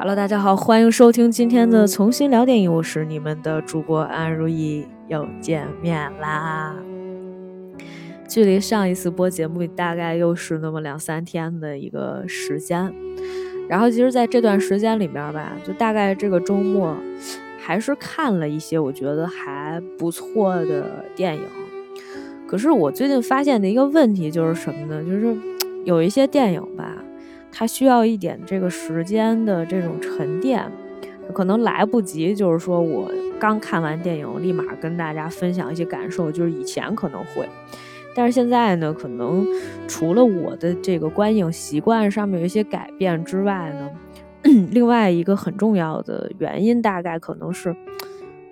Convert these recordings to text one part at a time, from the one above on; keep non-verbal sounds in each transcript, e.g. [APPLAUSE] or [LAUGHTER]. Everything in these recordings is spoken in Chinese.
Hello，大家好，欢迎收听今天的重新聊电影，我是你们的主播安如意，又见面啦。距离上一次播节目大概又是那么两三天的一个时间，然后其实在这段时间里面吧，就大概这个周末还是看了一些我觉得还不错的电影。可是我最近发现的一个问题就是什么呢？就是有一些电影吧。它需要一点这个时间的这种沉淀，可能来不及，就是说我刚看完电影，立马跟大家分享一些感受，就是以前可能会，但是现在呢，可能除了我的这个观影习惯上面有一些改变之外呢，[CLEARS THROAT] 另外一个很重要的原因，大概可能是，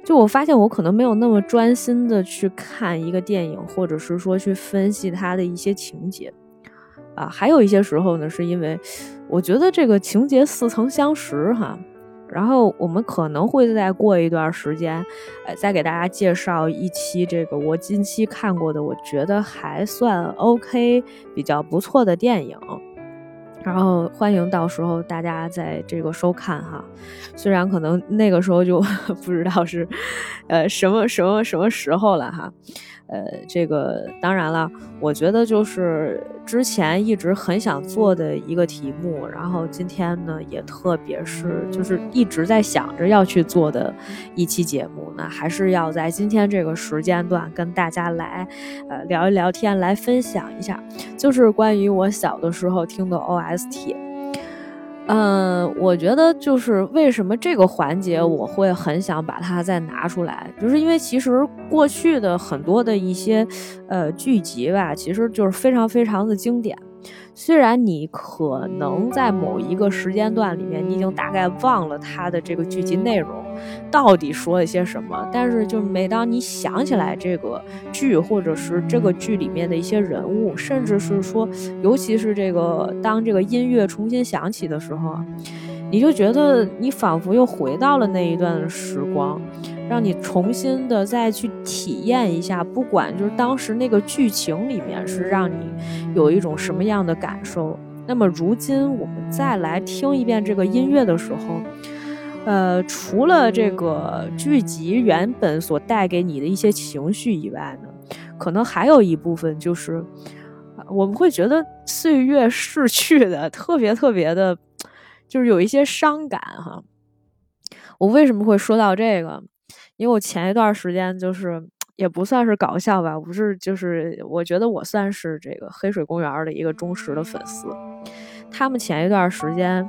就我发现我可能没有那么专心的去看一个电影，或者是说去分析它的一些情节。啊，还有一些时候呢，是因为我觉得这个情节似曾相识哈，然后我们可能会再过一段时间，呃，再给大家介绍一期这个我近期看过的，我觉得还算 OK、比较不错的电影，然后欢迎到时候大家在这个收看哈，虽然可能那个时候就 [LAUGHS] 不知道是，呃，什么什么什么时候了哈。呃，这个当然了，我觉得就是之前一直很想做的一个题目，然后今天呢，也特别是就是一直在想着要去做的一期节目呢，还是要在今天这个时间段跟大家来呃聊一聊天，来分享一下，就是关于我小的时候听的 OS ST。嗯，我觉得就是为什么这个环节我会很想把它再拿出来，就是因为其实过去的很多的一些呃剧集吧，其实就是非常非常的经典。虽然你可能在某一个时间段里面，你已经大概忘了它的这个剧集内容到底说了些什么，但是就每当你想起来这个剧，或者是这个剧里面的一些人物，甚至是说，尤其是这个当这个音乐重新响起的时候，你就觉得你仿佛又回到了那一段时光。让你重新的再去体验一下，不管就是当时那个剧情里面是让你有一种什么样的感受。那么如今我们再来听一遍这个音乐的时候，呃，除了这个剧集原本所带给你的一些情绪以外呢，可能还有一部分就是我们会觉得岁月逝去的特别特别的，就是有一些伤感哈。我为什么会说到这个？因为我前一段时间就是也不算是搞笑吧，不是就是我觉得我算是这个黑水公园的一个忠实的粉丝。他们前一段时间，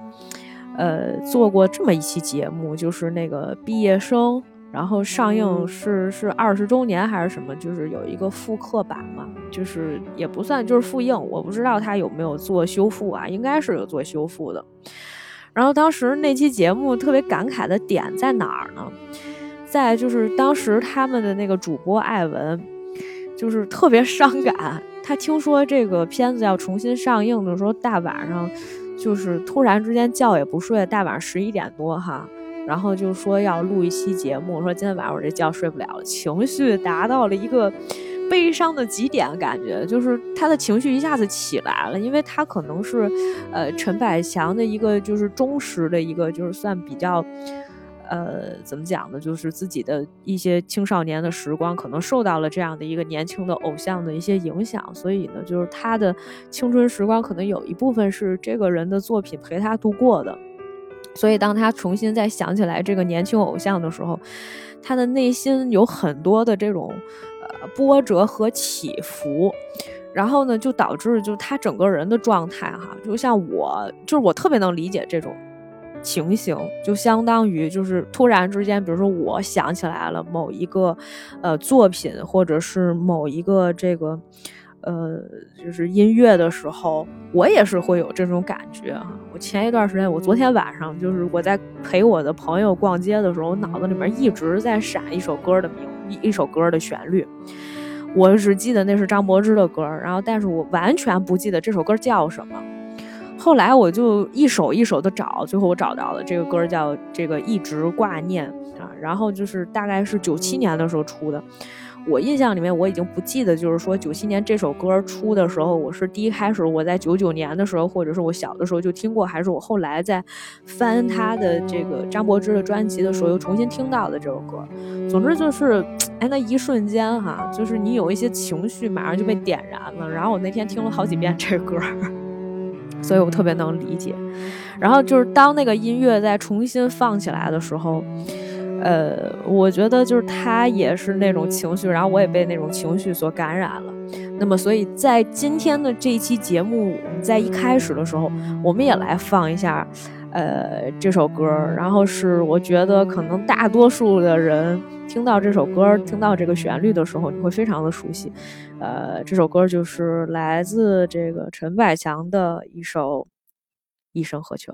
呃，做过这么一期节目，就是那个毕业生，然后上映是是二十周年还是什么，就是有一个复刻版嘛，就是也不算就是复映，我不知道他有没有做修复啊，应该是有做修复的。然后当时那期节目特别感慨的点在哪儿呢？在就是当时他们的那个主播艾文，就是特别伤感。他听说这个片子要重新上映的时候，大晚上就是突然之间觉也不睡，大晚上十一点多哈，然后就说要录一期节目，说今天晚上我这觉睡不了，情绪达到了一个悲伤的极点，感觉就是他的情绪一下子起来了，因为他可能是呃陈百强的一个就是忠实的一个就是算比较。呃，怎么讲呢？就是自己的一些青少年的时光，可能受到了这样的一个年轻的偶像的一些影响，所以呢，就是他的青春时光可能有一部分是这个人的作品陪他度过的。所以，当他重新再想起来这个年轻偶像的时候，他的内心有很多的这种呃波折和起伏，然后呢，就导致就他整个人的状态哈，就像我，就是我特别能理解这种。情形就相当于就是突然之间，比如说我想起来了某一个呃作品，或者是某一个这个呃就是音乐的时候，我也是会有这种感觉哈。我前一段时间，我昨天晚上就是我在陪我的朋友逛街的时候，我脑子里面一直在闪一首歌的名一一首歌的旋律，我只记得那是张柏芝的歌，然后但是我完全不记得这首歌叫什么。后来我就一首一首的找，最后我找到了这个歌叫这个一直挂念啊，然后就是大概是九七年的时候出的，我印象里面我已经不记得，就是说九七年这首歌出的时候，我是第一开始我在九九年的时候，或者是我小的时候就听过，还是我后来在翻他的这个张柏芝的专辑的时候又重新听到的这首歌。总之就是，哎，那一瞬间哈，就是你有一些情绪马上就被点燃了。然后我那天听了好几遍这歌，所以我特别能理解。然后就是当那个音乐再重新放起来的时候。呃，我觉得就是他也是那种情绪，然后我也被那种情绪所感染了。那么，所以在今天的这一期节目，在一开始的时候，我们也来放一下，呃，这首歌。然后是我觉得可能大多数的人听到这首歌、听到这个旋律的时候，你会非常的熟悉。呃，这首歌就是来自这个陈百强的一首《一生何求》。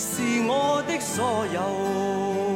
是我的所有。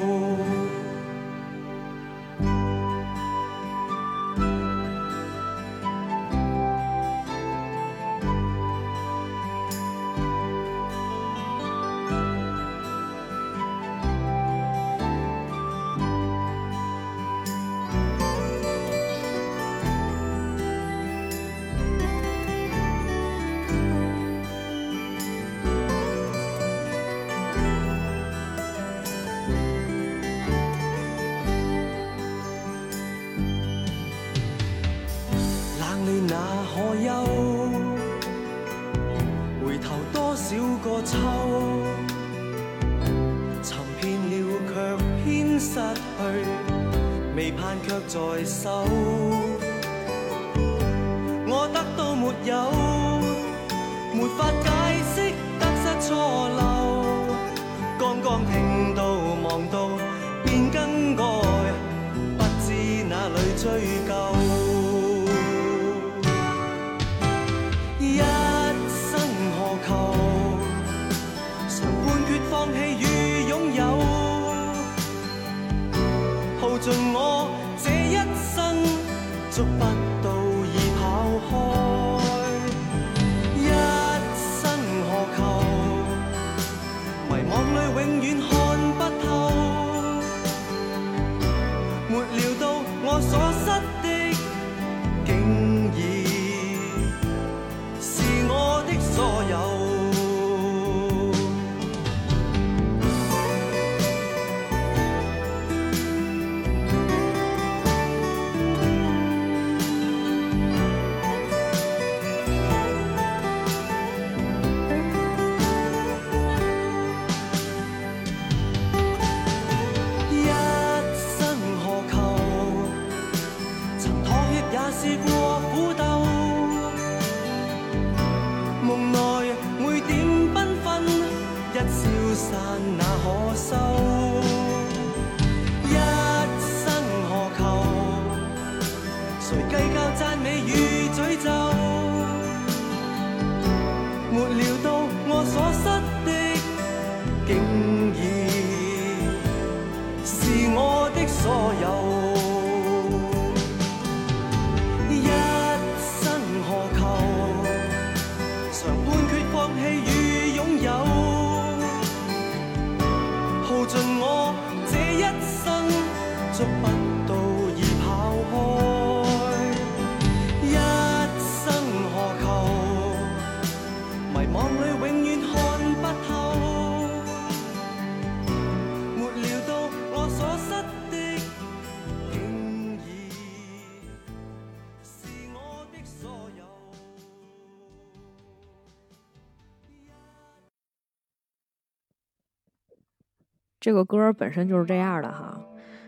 这个歌本身就是这样的哈，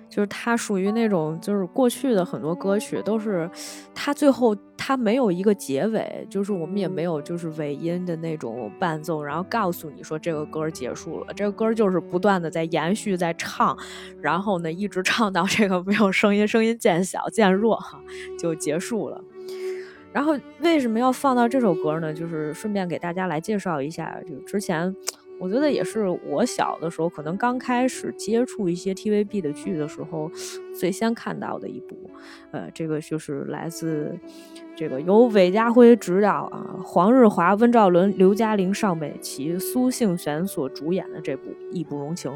就是它属于那种，就是过去的很多歌曲都是，它最后它没有一个结尾，就是我们也没有就是尾音的那种伴奏，然后告诉你说这个歌结束了，这个歌就是不断的在延续在唱，然后呢一直唱到这个没有声音，声音渐小渐弱哈，就结束了。然后为什么要放到这首歌呢？就是顺便给大家来介绍一下，就之前。我觉得也是我小的时候，可能刚开始接触一些 TVB 的剧的时候，最先看到的一部，呃，这个就是来自这个由韦家辉执导啊，黄日华、温兆伦、刘嘉玲、邵美琪、苏杏璇所主演的这部《义不容情》，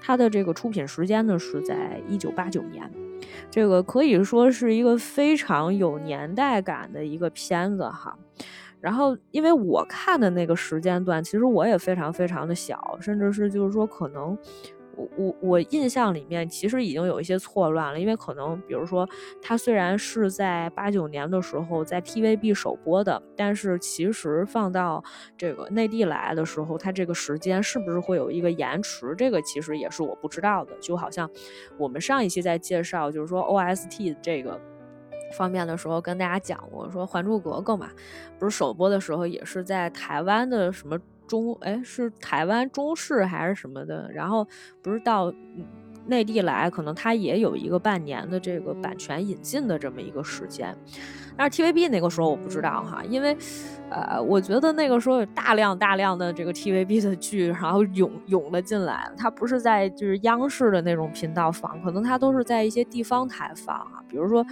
它的这个出品时间呢是在一九八九年，这个可以说是一个非常有年代感的一个片子哈。然后，因为我看的那个时间段，其实我也非常非常的小，甚至是就是说，可能我我我印象里面其实已经有一些错乱了。因为可能，比如说，它虽然是在八九年的时候在 TVB 首播的，但是其实放到这个内地来的时候，它这个时间是不是会有一个延迟？这个其实也是我不知道的。就好像我们上一期在介绍，就是说 OST 这个。方面的时候跟大家讲过，说《还珠格格》嘛，不是首播的时候也是在台湾的什么中，哎，是台湾中视还是什么的，然后不是到。内地来，可能它也有一个半年的这个版权引进的这么一个时间，但是 TVB 那个时候我不知道哈，因为，呃，我觉得那个时候有大量大量的这个 TVB 的剧，然后涌涌了进来，它不是在就是央视的那种频道放，可能它都是在一些地方台放啊，比如说，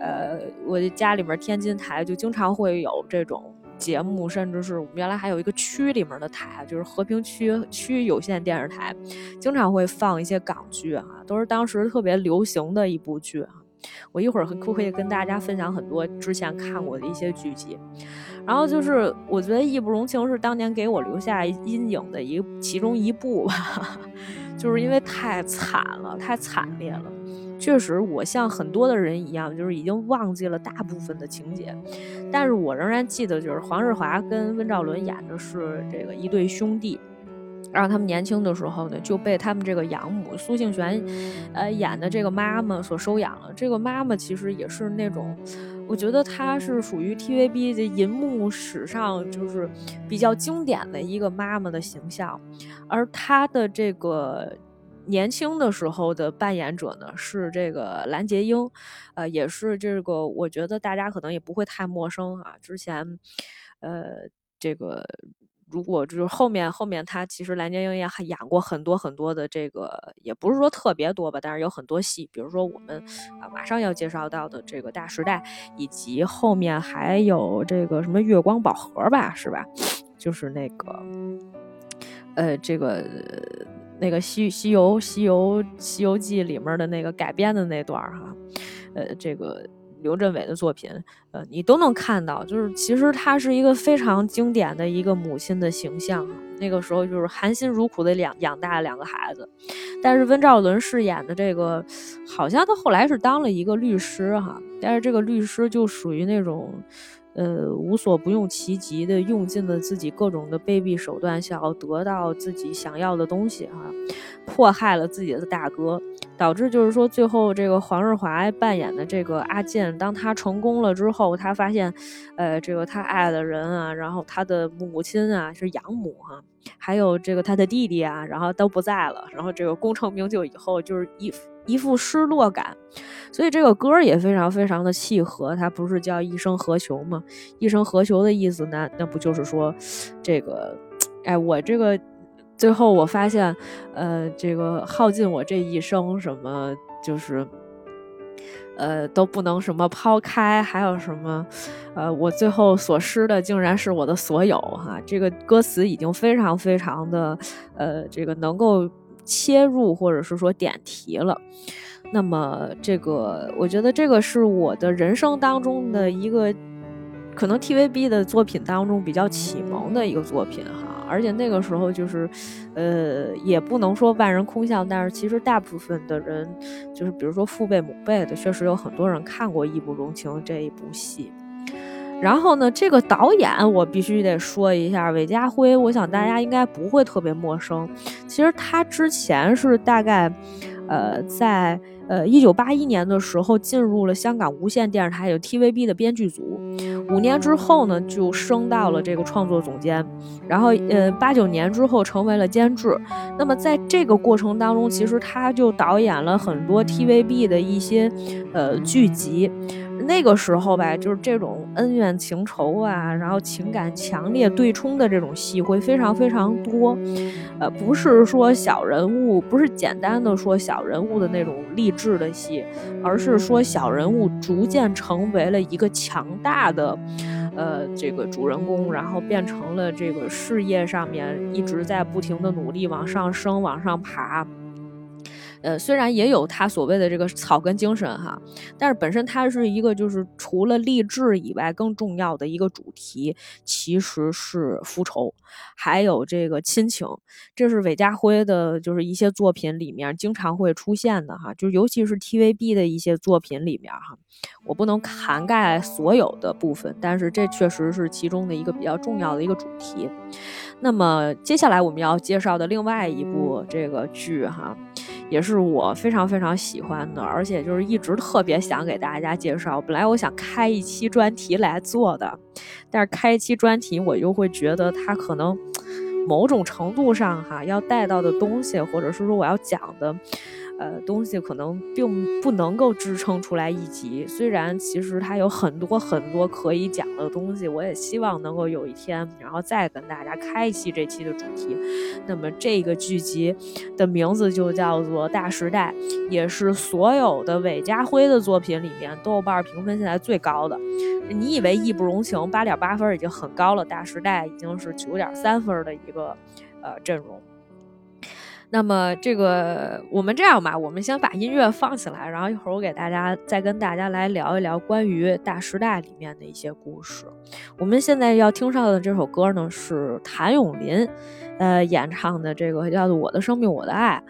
呃，我家里面天津台就经常会有这种。节目，甚至是我们原来还有一个区里面的台，就是和平区区有线电视台，经常会放一些港剧啊，都是当时特别流行的一部剧啊。我一会儿可以跟大家分享很多之前看过的一些剧集？然后就是，我觉得《义不容情》是当年给我留下阴影的一其中一部吧，[LAUGHS] 就是因为太惨了，太惨烈了。确实，我像很多的人一样，就是已经忘记了大部分的情节，但是我仍然记得，就是黄日华跟温兆伦演的是这个一对兄弟，然后他们年轻的时候呢，就被他们这个养母苏杏璇，呃演的这个妈妈所收养了。这个妈妈其实也是那种，我觉得她是属于 TVB 的银幕史上就是比较经典的一个妈妈的形象，而她的这个。年轻的时候的扮演者呢是这个蓝洁瑛，呃，也是这个，我觉得大家可能也不会太陌生啊。之前，呃，这个如果就是后面后面他其实蓝洁瑛也还演过很多很多的这个，也不是说特别多吧，但是有很多戏，比如说我们啊马上要介绍到的这个《大时代》，以及后面还有这个什么《月光宝盒》吧，是吧？就是那个，呃，这个。那个西西游西游西游记里面的那个改编的那段哈，呃，这个刘镇伟的作品，呃，你都能看到，就是其实他是一个非常经典的一个母亲的形象啊。那个时候就是含辛茹苦的养养大两个孩子，但是温兆伦饰演的这个，好像他后来是当了一个律师哈，但是这个律师就属于那种。呃，无所不用其极的用尽了自己各种的卑鄙手段，想要得到自己想要的东西哈，迫害了自己的大哥，导致就是说最后这个黄日华扮演的这个阿健，当他成功了之后，他发现，呃，这个他爱的人啊，然后他的母亲啊是养母哈，还有这个他的弟弟啊，然后都不在了，然后这个功成名就以后就是一。一副失落感，所以这个歌也非常非常的契合。它不是叫一生何求吗？一生何求的意思呢？那不就是说，这个，哎，我这个最后我发现，呃，这个耗尽我这一生，什么就是，呃，都不能什么抛开，还有什么，呃，我最后所失的竟然是我的所有哈。这个歌词已经非常非常的，呃，这个能够。切入或者是说点题了。那么这个，我觉得这个是我的人生当中的一个，可能 TVB 的作品当中比较启蒙的一个作品哈。而且那个时候就是，呃，也不能说万人空巷，但是其实大部分的人，就是比如说父辈母辈的，确实有很多人看过《义不容情》这一部戏。然后呢，这个导演我必须得说一下，韦家辉，我想大家应该不会特别陌生。其实他之前是大概，呃，在。呃，一九八一年的时候进入了香港无线电视台有 TVB 的编剧组，五年之后呢就升到了这个创作总监，然后呃八九年之后成为了监制。那么在这个过程当中，其实他就导演了很多 TVB 的一些呃剧集。那个时候吧，就是这种恩怨情仇啊，然后情感强烈对冲的这种戏会非常非常多，呃，不是说小人物，不是简单的说小人物的那种励志的戏，而是说小人物逐渐成为了一个强大的，呃，这个主人公，然后变成了这个事业上面一直在不停的努力往上升、往上爬。呃，虽然也有他所谓的这个草根精神哈，但是本身它是一个就是除了励志以外更重要的一个主题，其实是复仇，还有这个亲情，这是韦家辉的，就是一些作品里面经常会出现的哈，就尤其是 TVB 的一些作品里面哈，我不能涵盖所有的部分，但是这确实是其中的一个比较重要的一个主题。那么接下来我们要介绍的另外一部这个剧哈。也是我非常非常喜欢的，而且就是一直特别想给大家介绍。本来我想开一期专题来做的，但是开一期专题我又会觉得它可能某种程度上哈要带到的东西，或者是说我要讲的。呃，东西可能并不能够支撑出来一集。虽然其实它有很多很多可以讲的东西，我也希望能够有一天，然后再跟大家开一期这期的主题。那么这个剧集的名字就叫做《大时代》，也是所有的韦家辉的作品里面豆瓣评分现在最高的。你以为《义不容情》八点八分已经很高了，《大时代》已经是九点三分的一个呃阵容。那么这个，我们这样吧，我们先把音乐放起来，然后一会儿我给大家再跟大家来聊一聊关于《大时代》里面的一些故事。我们现在要听上的这首歌呢，是谭咏麟，呃，演唱的这个叫做《我的生命我的爱》。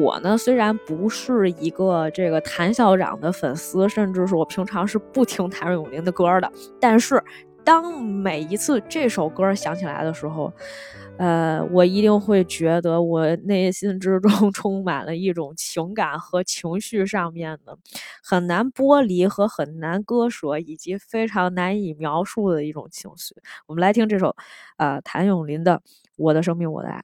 我呢，虽然不是一个这个谭校长的粉丝，甚至是我平常是不听谭咏麟的歌的，但是当每一次这首歌响起来的时候，呃，我一定会觉得我内心之中 [LAUGHS] 充满了一种情感和情绪上面的很难剥离和很难割舍，以及非常难以描述的一种情绪。我们来听这首，呃，谭咏麟的《我的生命我的爱》。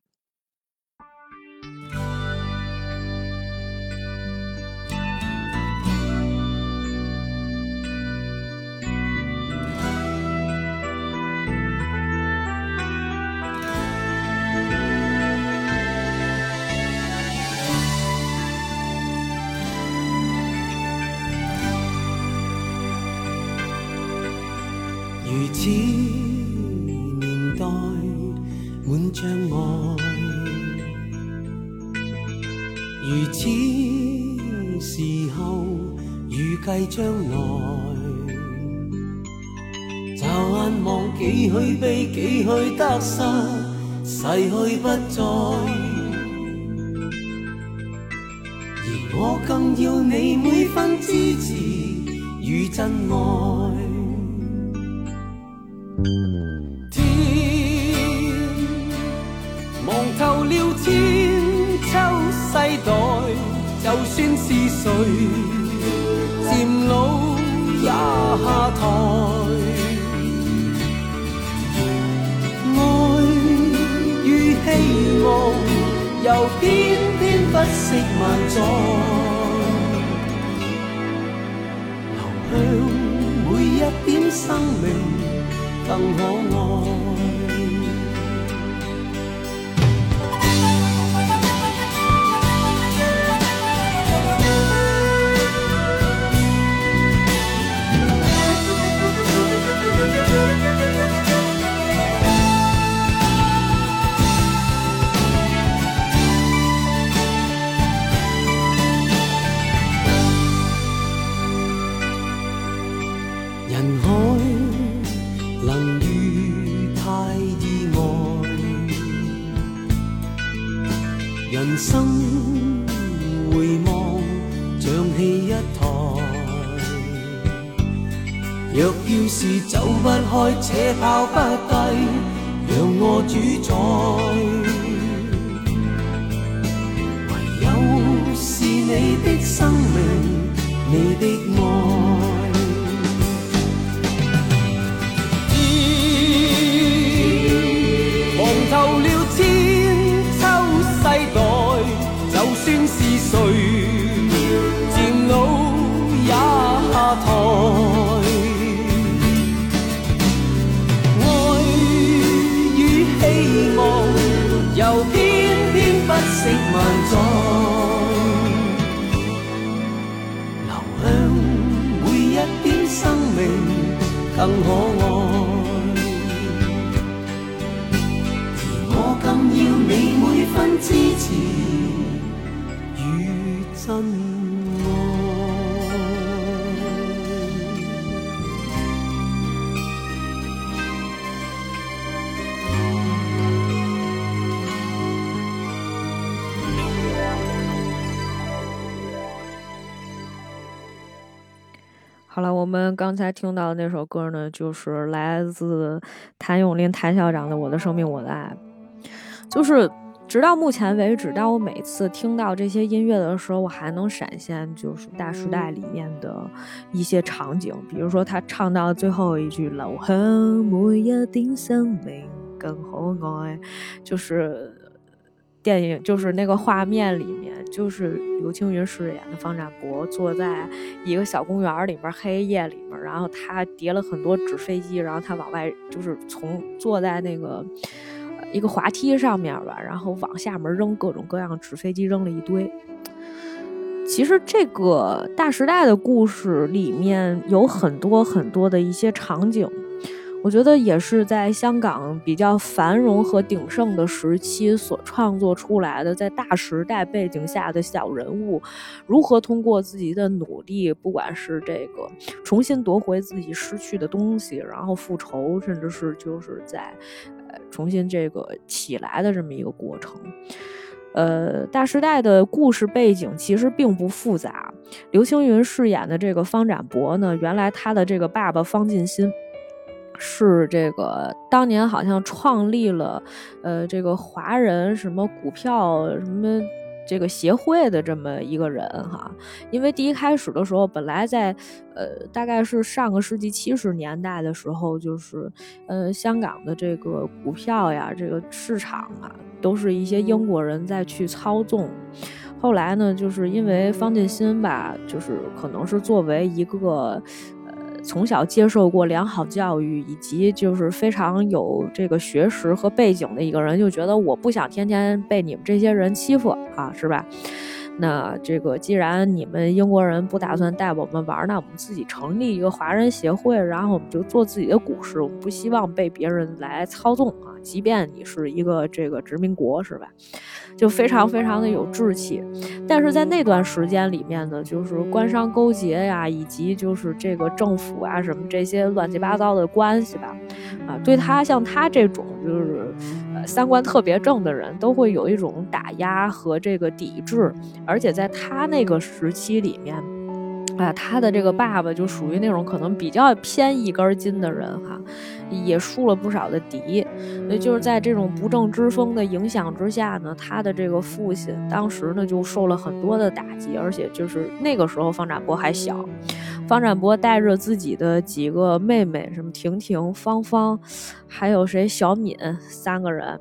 此年代满障碍，如此时候预计将来，乍眼望几许悲，几许得失，逝去不再，而我更要你每分支持与真爱爱。就算是谁渐老也下台，爱与希望又偏偏不识万载，流向每一点生命更可爱。好了，我们刚才听到的那首歌呢，就是来自谭咏麟谭校长的《我的生命我的爱》。就是直到目前为止，当我每次听到这些音乐的时候，我还能闪现就是《大时代》里面的一些场景，比如说他唱到最后一句“留向每一点生命更可爱”，就是电影，就是那个画面里面，就是刘青云饰演的方展博坐在一个小公园里边，黑夜里面，然后他叠了很多纸飞机，然后他往外就是从坐在那个。一个滑梯上面吧，然后往下面扔各种各样纸飞机，扔了一堆。其实这个《大时代》的故事里面有很多很多的一些场景，我觉得也是在香港比较繁荣和鼎盛的时期所创作出来的，在大时代背景下的小人物，如何通过自己的努力，不管是这个重新夺回自己失去的东西，然后复仇，甚至是就是在呃。重新这个起来的这么一个过程，呃，大时代的故事背景其实并不复杂。刘青云饰演的这个方展博呢，原来他的这个爸爸方进新是这个当年好像创立了呃这个华人什么股票什么。这个协会的这么一个人哈，因为第一开始的时候，本来在呃大概是上个世纪七十年代的时候，就是呃香港的这个股票呀，这个市场啊，都是一些英国人在去操纵。后来呢，就是因为方进新吧，就是可能是作为一个。从小接受过良好教育，以及就是非常有这个学识和背景的一个人，就觉得我不想天天被你们这些人欺负啊，是吧？那这个既然你们英国人不打算带我们玩，那我们自己成立一个华人协会，然后我们就做自己的股市，我们不希望被别人来操纵啊，即便你是一个这个殖民国，是吧？就非常非常的有志气，但是在那段时间里面呢，就是官商勾结呀，以及就是这个政府啊什么这些乱七八糟的关系吧，啊，对他像他这种就是呃三观特别正的人，都会有一种打压和这个抵制，而且在他那个时期里面。啊，他的这个爸爸就属于那种可能比较偏一根筋的人哈，也树了不少的敌。所以就是在这种不正之风的影响之下呢，他的这个父亲当时呢就受了很多的打击，而且就是那个时候方展博还小，方展博带着自己的几个妹妹，什么婷婷、芳芳，还有谁小敏三个人，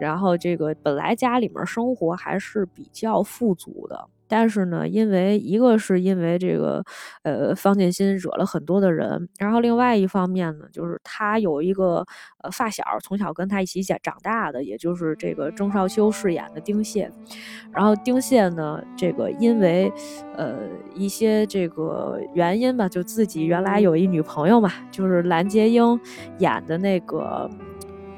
然后这个本来家里面生活还是比较富足的。但是呢，因为一个是因为这个，呃，方建新惹了很多的人，然后另外一方面呢，就是他有一个呃发小，从小跟他一起长长大的，也就是这个郑少秋饰演的丁蟹，然后丁蟹呢，这个因为呃一些这个原因吧，就自己原来有一女朋友嘛，就是蓝洁瑛演的那个，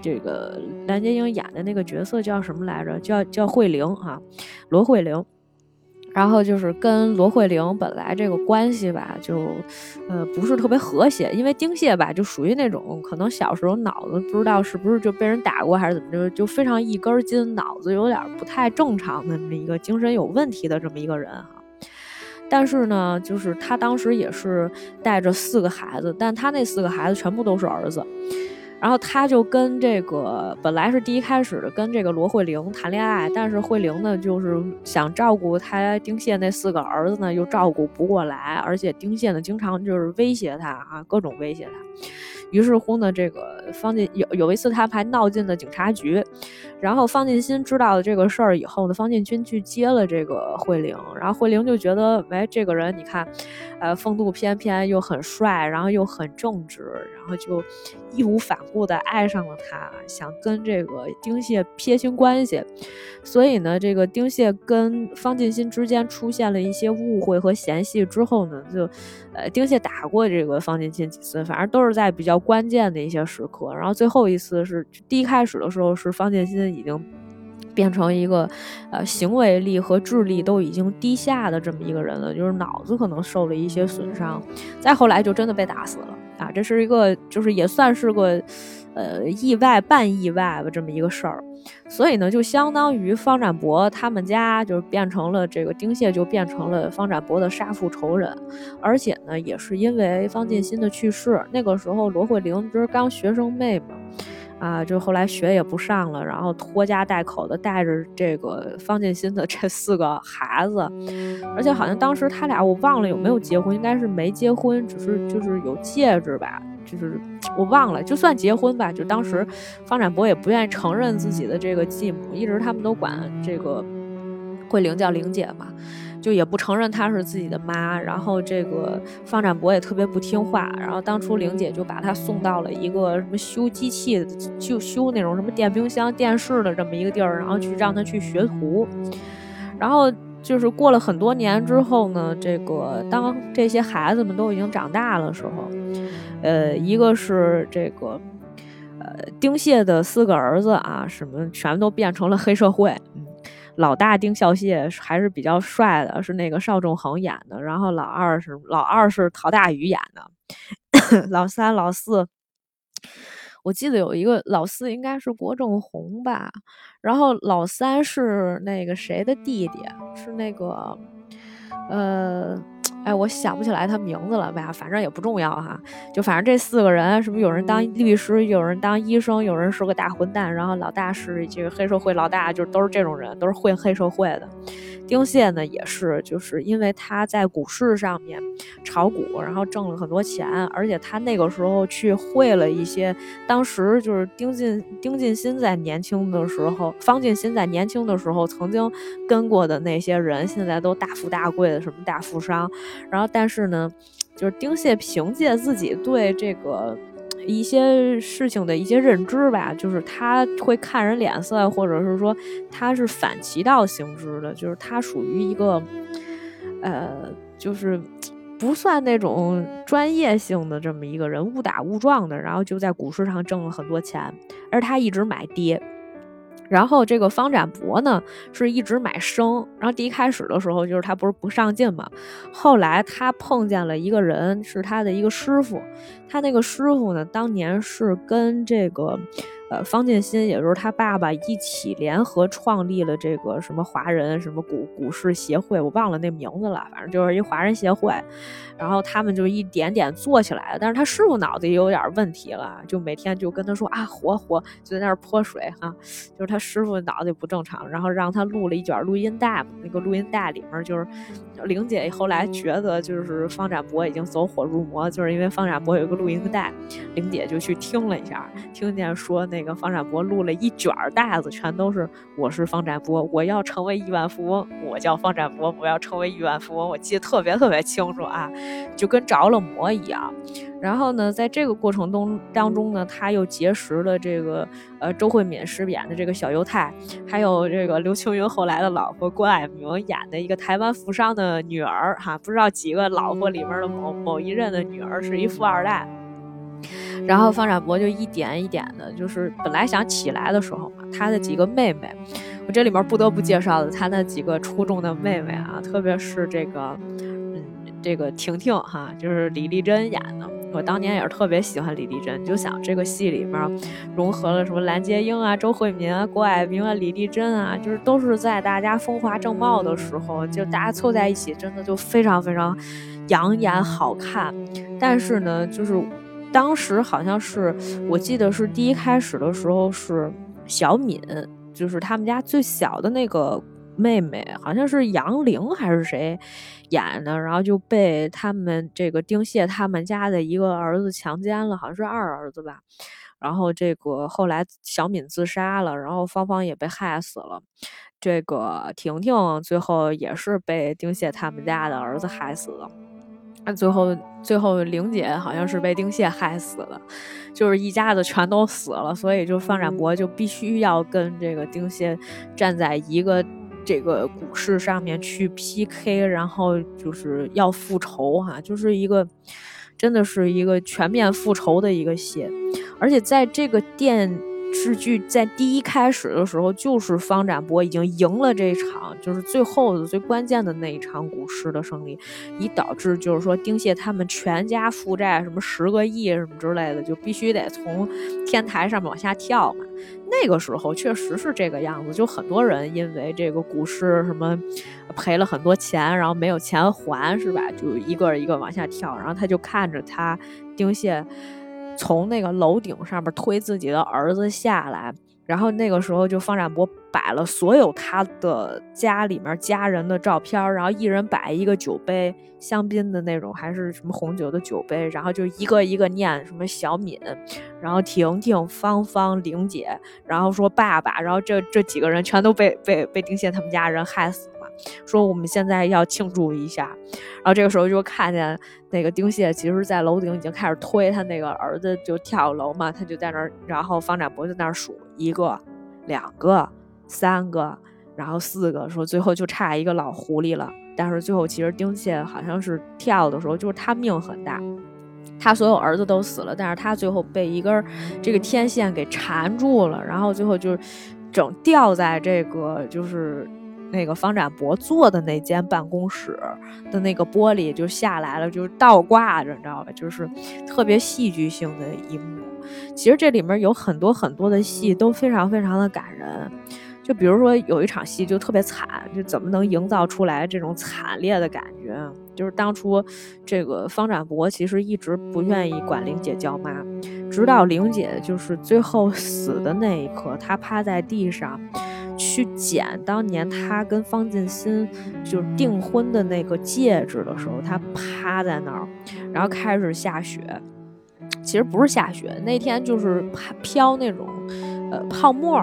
这个蓝洁瑛演的那个角色叫什么来着？叫叫慧玲哈，罗慧玲。然后就是跟罗慧玲本来这个关系吧，就呃不是特别和谐，因为丁蟹吧就属于那种可能小时候脑子不知道是不是就被人打过还是怎么着，就非常一根筋，脑子有点不太正常的这么一个精神有问题的这么一个人哈。但是呢，就是他当时也是带着四个孩子，但他那四个孩子全部都是儿子。然后他就跟这个本来是第一开始的跟这个罗慧玲谈恋爱，但是慧玲呢就是想照顾他丁蟹那四个儿子呢又照顾不过来，而且丁蟹呢经常就是威胁他啊，各种威胁他。于是乎呢，这个方进有有一次他还闹进了警察局，然后方进新知道了这个事儿以后呢，方进军去接了这个慧玲，然后慧玲就觉得，哎，这个人你看，呃，风度翩翩又很帅，然后又很正直，然后就义无反顾的爱上了他，想跟这个丁蟹撇清关系，所以呢，这个丁蟹跟方进新之间出现了一些误会和嫌隙之后呢，就，呃，丁蟹打过这个方进新几次，反正都是在比较。关键的一些时刻，然后最后一次是第一开始的时候，是方建新已经变成一个呃行为力和智力都已经低下的这么一个人了，就是脑子可能受了一些损伤。再后来就真的被打死了啊！这是一个就是也算是个呃意外半意外吧这么一个事儿。所以呢，就相当于方展博他们家就变成了这个丁蟹，就变成了方展博的杀父仇人。而且呢，也是因为方进新的去世，那个时候罗慧玲不是刚学生妹嘛，啊，就后来学也不上了，然后拖家带口的带着这个方建新的 [LAUGHS] 这四个孩子，而且好像当时他俩我忘了有没有结婚，应该是没结婚，只是就是有戒指吧。就是我忘了，就算结婚吧，就当时方展博也不愿意承认自己的这个继母，一直他们都管这个慧玲叫玲姐嘛，就也不承认她是自己的妈。然后这个方展博也特别不听话，然后当初玲姐就把他送到了一个什么修机器，就修那种什么电冰箱、电视的这么一个地儿，然后去让他去学徒，然后。就是过了很多年之后呢，这个当这些孩子们都已经长大了时候，呃，一个是这个，呃，丁蟹的四个儿子啊，什么全都变成了黑社会。老大丁孝谢还是比较帅的，是那个邵仲恒演的。然后老二是老二是陶大宇演的，[COUGHS] 老三老四。我记得有一个老四应该是郭正红吧，然后老三是那个谁的弟弟，是那个，呃。哎，我想不起来他名字了吧？反正也不重要哈。就反正这四个人，是不是有人当律师，有人当医生，有人是个大混蛋，然后老大是这个黑社会老大，就都是这种人，都是混黑社会的。丁蟹呢也是，就是因为他在股市上面炒股，然后挣了很多钱，而且他那个时候去会了一些，当时就是丁进丁进新在年轻的时候，方进新在年轻的时候曾经跟过的那些人，现在都大富大贵的，什么大富商。然后，但是呢，就是丁蟹凭借自己对这个一些事情的一些认知吧，就是他会看人脸色，或者是说他是反其道行之的，就是他属于一个，呃，就是不算那种专业性的这么一个人，误打误撞的，然后就在股市上挣了很多钱，而他一直买跌。然后这个方展博呢，是一直买生。然后第一开始的时候，就是他不是不上进嘛。后来他碰见了一个人，是他的一个师傅。他那个师傅呢，当年是跟这个。呃，方建新，也就是他爸爸一起联合创立了这个什么华人什么股股市协会，我忘了那名字了，反正就是一华人协会。然后他们就一点点做起来了，但是他师傅脑子也有点问题了，就每天就跟他说啊，活活就在那儿泼水哈，就是他师傅脑子不正常，然后让他录了一卷录音带，那个录音带里面就是玲姐后来觉得就是方展博已经走火入魔，就是因为方展博有一个录音带，玲姐就去听了一下，听见说那。那个方展博录了一卷袋子，全都是我是方展博，我要成为亿万富翁，我叫方展博，我要成为亿万富翁，我记得特别特别清楚啊，就跟着了魔一样。然后呢，在这个过程中当中呢，他又结识了这个呃周慧敏饰演的这个小犹太，还有这个刘青云后来的老婆郭爱明演的一个台湾富商的女儿哈，不知道几个老婆里面的某某一任的女儿是一富二代。然后方展博就一点一点的，就是本来想起来的时候嘛，他的几个妹妹，我这里面不得不介绍的他那几个出众的妹妹啊，特别是这个，嗯，这个婷婷哈，就是李丽珍演的。我当年也是特别喜欢李丽珍，就想这个戏里面融合了什么蓝洁瑛啊、周慧敏啊、郭蔼明啊、李丽珍啊，就是都是在大家风华正茂的时候，就大家凑在一起，真的就非常非常养眼好看。但是呢，就是当时好像是我记得是第一开始的时候是小敏，就是他们家最小的那个。妹妹好像是杨玲还是谁演的，然后就被他们这个丁蟹他们家的一个儿子强奸了，好像是二儿子吧。然后这个后来小敏自杀了，然后芳芳也被害死了。这个婷婷最后也是被丁蟹他们家的儿子害死了。那最后最后玲姐好像是被丁蟹害死了，就是一家子全都死了，所以就方展博就必须要跟这个丁蟹站在一个。这个股市上面去 PK，然后就是要复仇哈，就是一个真的是一个全面复仇的一个戏，而且在这个电。视剧在第一开始的时候，就是方展博已经赢了这一场，就是最后的最关键的那一场股市的胜利，以导致就是说丁蟹他们全家负债什么十个亿什么之类的，就必须得从天台上面往下跳嘛。那个时候确实是这个样子，就很多人因为这个股市什么赔了很多钱，然后没有钱还，是吧？就一个一个往下跳，然后他就看着他丁蟹。从那个楼顶上面推自己的儿子下来，然后那个时候就方展博摆了所有他的家里面家人的照片，然后一人摆一个酒杯，香槟的那种还是什么红酒的酒杯，然后就一个一个念什么小敏，然后婷婷、芳芳、玲姐，然后说爸爸，然后这这几个人全都被被被丁蟹他们家人害死。说我们现在要庆祝一下，然后这个时候就看见那个丁蟹，其实在楼顶已经开始推他那个儿子就跳楼嘛，他就在那儿，然后方展博就在那儿数一个、两个、三个，然后四个，说最后就差一个老狐狸了。但是最后其实丁蟹好像是跳的时候，就是他命很大，他所有儿子都死了，但是他最后被一根这个天线给缠住了，然后最后就整掉在这个就是。那个方展博坐的那间办公室的那个玻璃就下来了，就是倒挂着，你知道吧？就是特别戏剧性的一幕。其实这里面有很多很多的戏都非常非常的感人。就比如说有一场戏就特别惨，就怎么能营造出来这种惨烈的感觉？就是当初这个方展博其实一直不愿意管玲姐叫妈，直到玲姐就是最后死的那一刻，她趴在地上。去捡当年他跟方进新就是订婚的那个戒指的时候，他趴在那儿，然后开始下雪。其实不是下雪，那天就是飘那种呃泡沫。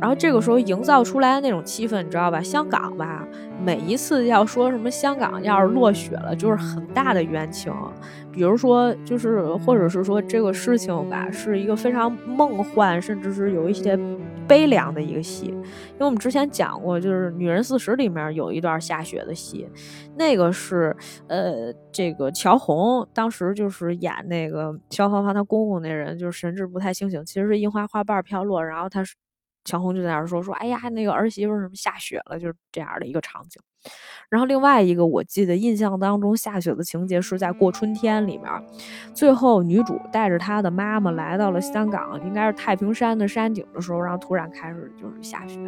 然后这个时候营造出来的那种气氛，你知道吧？香港吧，每一次要说什么香港要是落雪了，就是很大的冤情。比如说，就是或者是说这个事情吧，是一个非常梦幻，甚至是有一些悲凉的一个戏。因为我们之前讲过，就是《女人四十》里面有一段下雪的戏，那个是呃，这个乔红当时就是演那个萧芳芳她公公那人，就是神志不太清醒，其实是樱花花瓣飘落，然后他。乔红就在那儿说说，哎呀，那个儿媳妇什么下雪了，就是这样的一个场景。然后另外一个，我记得印象当中下雪的情节是在过春天里面，最后女主带着她的妈妈来到了香港，应该是太平山的山顶的时候，然后突然开始就是下雪，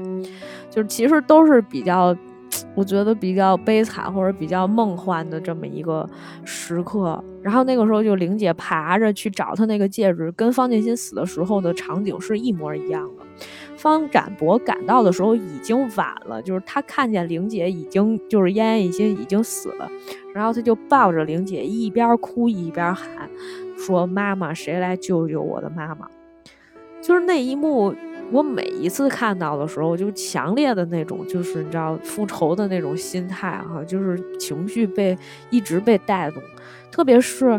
就是其实都是比较，我觉得比较悲惨或者比较梦幻的这么一个时刻。然后那个时候就玲姐爬着去找她那个戒指，跟方建新死的时候的场景是一模一样的。方展博赶到的时候已经晚了，就是他看见玲姐已经就是奄奄一息，已经死了，然后他就抱着玲姐一边哭一边喊，说：“妈妈，谁来救救我的妈妈？”就是那一幕，我每一次看到的时候，就强烈的那种，就是你知道复仇的那种心态哈，就是情绪被一直被带动，特别是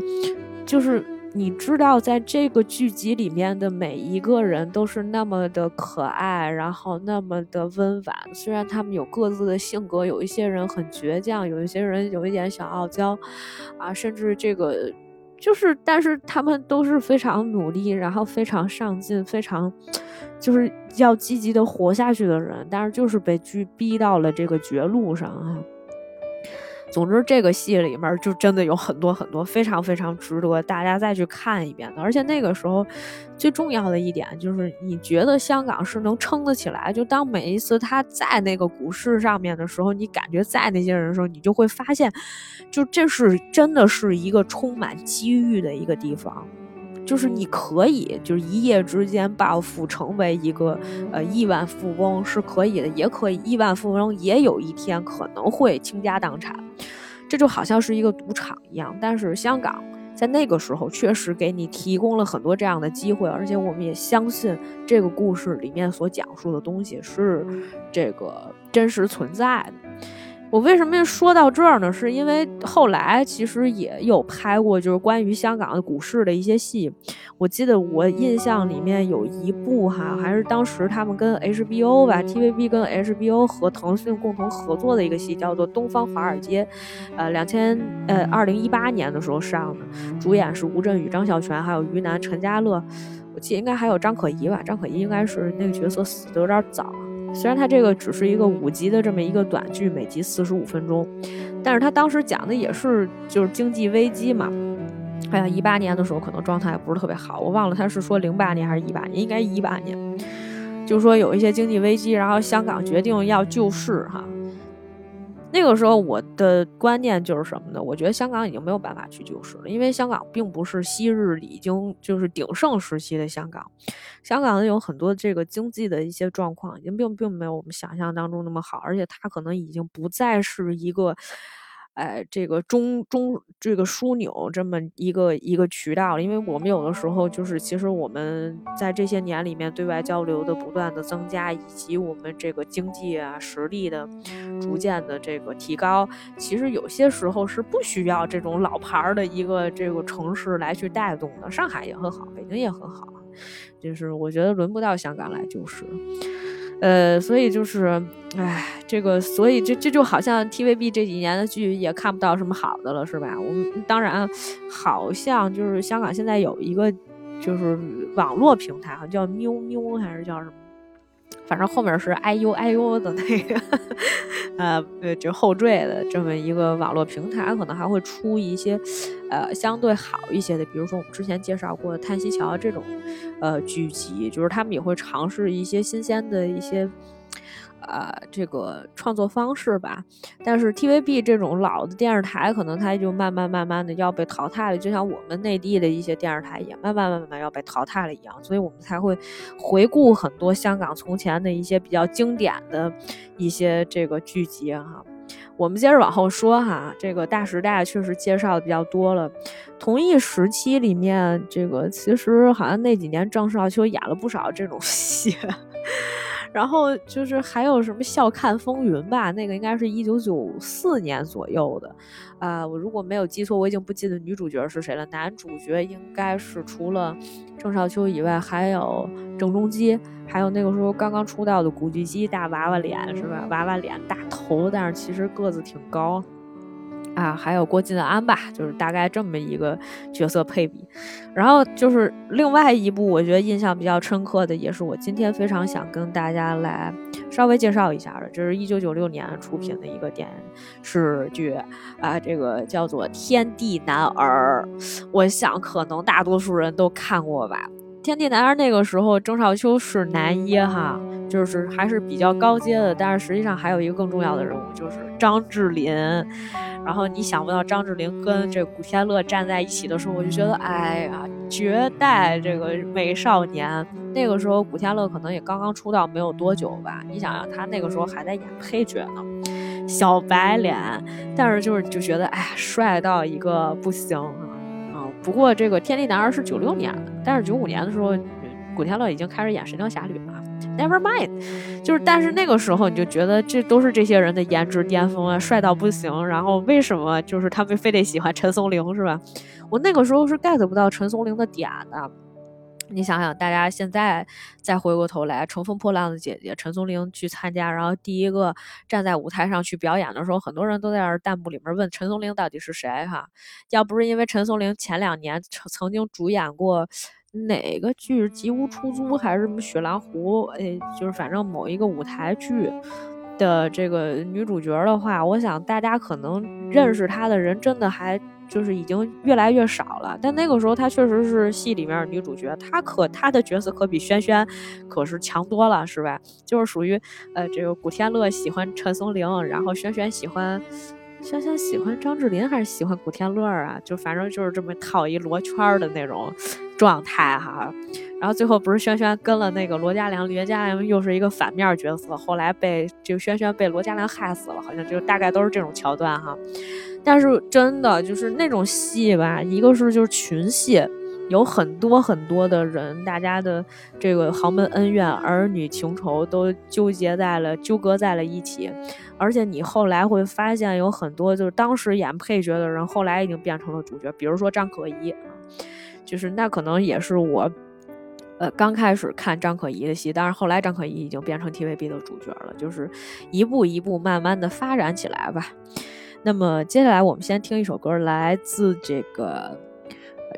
就是。你知道，在这个剧集里面的每一个人都是那么的可爱，然后那么的温婉。虽然他们有各自的性格，有一些人很倔强，有一些人有一点小傲娇，啊，甚至这个就是，但是他们都是非常努力，然后非常上进，非常就是要积极的活下去的人，但是就是被剧逼到了这个绝路上啊。总之，这个戏里面就真的有很多很多非常非常值得大家再去看一遍的。而且那个时候，最重要的一点就是，你觉得香港是能撑得起来。就当每一次他在那个股市上面的时候，你感觉在那些人的时候，你就会发现，就这是真的是一个充满机遇的一个地方。就是你可以，就是一夜之间暴富，成为一个呃亿万富翁是可以的，也可以亿万富翁也有一天可能会倾家荡产，这就好像是一个赌场一样。但是香港在那个时候确实给你提供了很多这样的机会，而且我们也相信这个故事里面所讲述的东西是这个真实存在的。我为什么说到这儿呢？是因为后来其实也有拍过，就是关于香港的股市的一些戏。我记得我印象里面有一部哈，还是当时他们跟 HBO 吧，TVB 跟 HBO 和腾讯共同合作的一个戏，叫做《东方华尔街》。呃，两千呃二零一八年的时候上的，主演是吴镇宇、张小泉，还有于南、陈家乐。我记得应该还有张可颐吧？张可颐应该是那个角色死的有点早。虽然它这个只是一个五集的这么一个短剧，每集四十五分钟，但是它当时讲的也是就是经济危机嘛。哎呀，一八年的时候可能状态不是特别好，我忘了他是说零八年还是一八年，应该一八年，就说有一些经济危机，然后香港决定要救市哈。那个时候我的观念就是什么呢？我觉得香港已经没有办法去救市了，因为香港并不是昔日已经就是鼎盛时期的香港，香港有很多这个经济的一些状况已经并并没有我们想象当中那么好，而且它可能已经不再是一个。哎，这个中中这个枢纽这么一个一个渠道，因为我们有的时候就是，其实我们在这些年里面对外交流的不断的增加，以及我们这个经济啊实力的逐渐的这个提高，其实有些时候是不需要这种老牌儿的一个这个城市来去带动的。上海也很好，北京也很好，就是我觉得轮不到香港来就是。呃，所以就是，哎，这个，所以这这就好像 TVB 这几年的剧也看不到什么好的了，是吧？我们当然，好像就是香港现在有一个就是网络平台，好像叫喵喵还是叫什么？反正后面是哎呦哎呦的那个，呃呃，就后缀的这么一个网络平台，可能还会出一些，呃，相对好一些的，比如说我们之前介绍过的《叹息桥》这种，呃，剧集，就是他们也会尝试一些新鲜的一些。呃，这个创作方式吧，但是 TVB 这种老的电视台，可能它就慢慢慢慢的要被淘汰了，就像我们内地的一些电视台也慢慢慢慢要被淘汰了一样，所以我们才会回顾很多香港从前的一些比较经典的一些这个剧集哈。我们接着往后说哈，这个大时代确实介绍的比较多了，同一时期里面，这个其实好像那几年郑少秋演了不少这种戏。然后就是还有什么笑看风云吧，那个应该是一九九四年左右的，啊，我如果没有记错，我已经不记得女主角是谁了。男主角应该是除了郑少秋以外，还有郑中基，还有那个时候刚刚出道的古巨基，大娃娃脸是吧？娃娃脸大头，但是其实个子挺高。啊，还有郭晋安吧，就是大概这么一个角色配比。然后就是另外一部，我觉得印象比较深刻的，也是我今天非常想跟大家来稍微介绍一下的，这是一九九六年出品的一个电视剧啊，这个叫做《天地男儿》。我想可能大多数人都看过吧。《天地男儿》那个时候，郑少秋是男一哈，就是还是比较高阶的。但是实际上还有一个更重要的人物，就是张智霖。然后你想不到张智霖跟这古天乐站在一起的时候，我就觉得，哎呀，绝代这个美少年。那个时候古天乐可能也刚刚出道没有多久吧？你想想，他那个时候还在演配角呢，小白脸，但是就是就觉得，哎呀，帅到一个不行。不过这个《天地男儿》是九六年的，但是九五年的时候，古天乐已经开始演《神雕侠侣》了。Never mind，就是但是那个时候你就觉得这都是这些人的颜值巅峰啊，帅到不行。然后为什么就是他们非得喜欢陈松伶是吧？我那个时候是 get 不到陈松伶的点的。你想想，大家现在再回过头来，《乘风破浪的姐姐》陈松伶去参加，然后第一个站在舞台上去表演的时候，很多人都在那弹幕里面问陈松伶到底是谁哈？要不是因为陈松伶前两年曾曾经主演过哪个剧《吉屋出租》还是什么《雪狼湖》，哎，就是反正某一个舞台剧的这个女主角的话，我想大家可能认识她的人真的还。就是已经越来越少了，但那个时候她确实是戏里面女主角，她可她的角色可比轩轩可是强多了，是吧？就是属于呃，这个古天乐喜欢陈松伶，然后轩轩喜欢轩轩喜欢张智霖还是喜欢古天乐啊？就反正就是这么套一罗圈的那种状态哈。然后最后不是轩轩跟了那个罗嘉良，罗嘉良又是一个反面角色，后来被这个轩轩被罗嘉良害死了，好像就大概都是这种桥段哈。但是真的就是那种戏吧，一个是就是群戏，有很多很多的人，大家的这个豪门恩怨、儿女情仇都纠结在了、纠葛在了一起，而且你后来会发现有很多就是当时演配角的人，后来已经变成了主角，比如说张可颐，就是那可能也是我，呃，刚开始看张可颐的戏，但是后来张可颐已经变成 TVB 的主角了，就是一步一步慢慢的发展起来吧。那么接下来我们先听一首歌，来自这个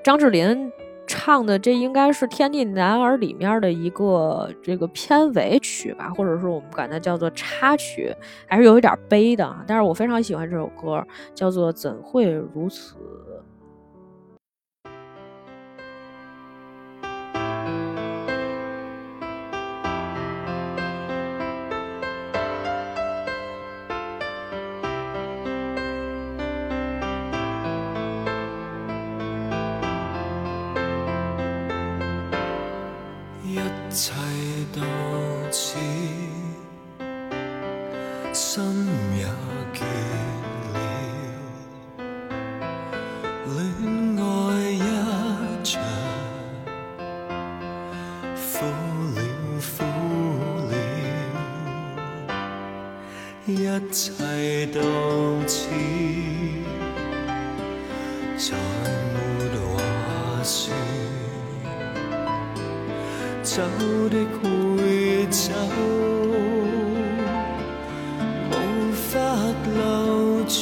张智霖唱的，这应该是《天地男儿》里面的一个这个片尾曲吧，或者说我们管它叫做插曲，还是有一点悲的。但是我非常喜欢这首歌，叫做《怎会如此》。一切都似再没话说，走的会走，无法留住。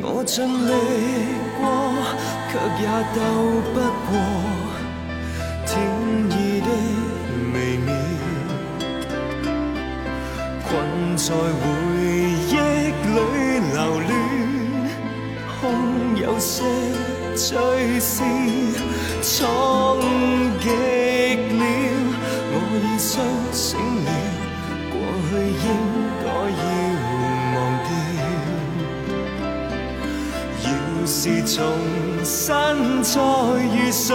我尽力过，却也斗不过。在回忆里留恋空有些醉事闯极了我已苏醒了。过去应该要忘掉要是重新再遇上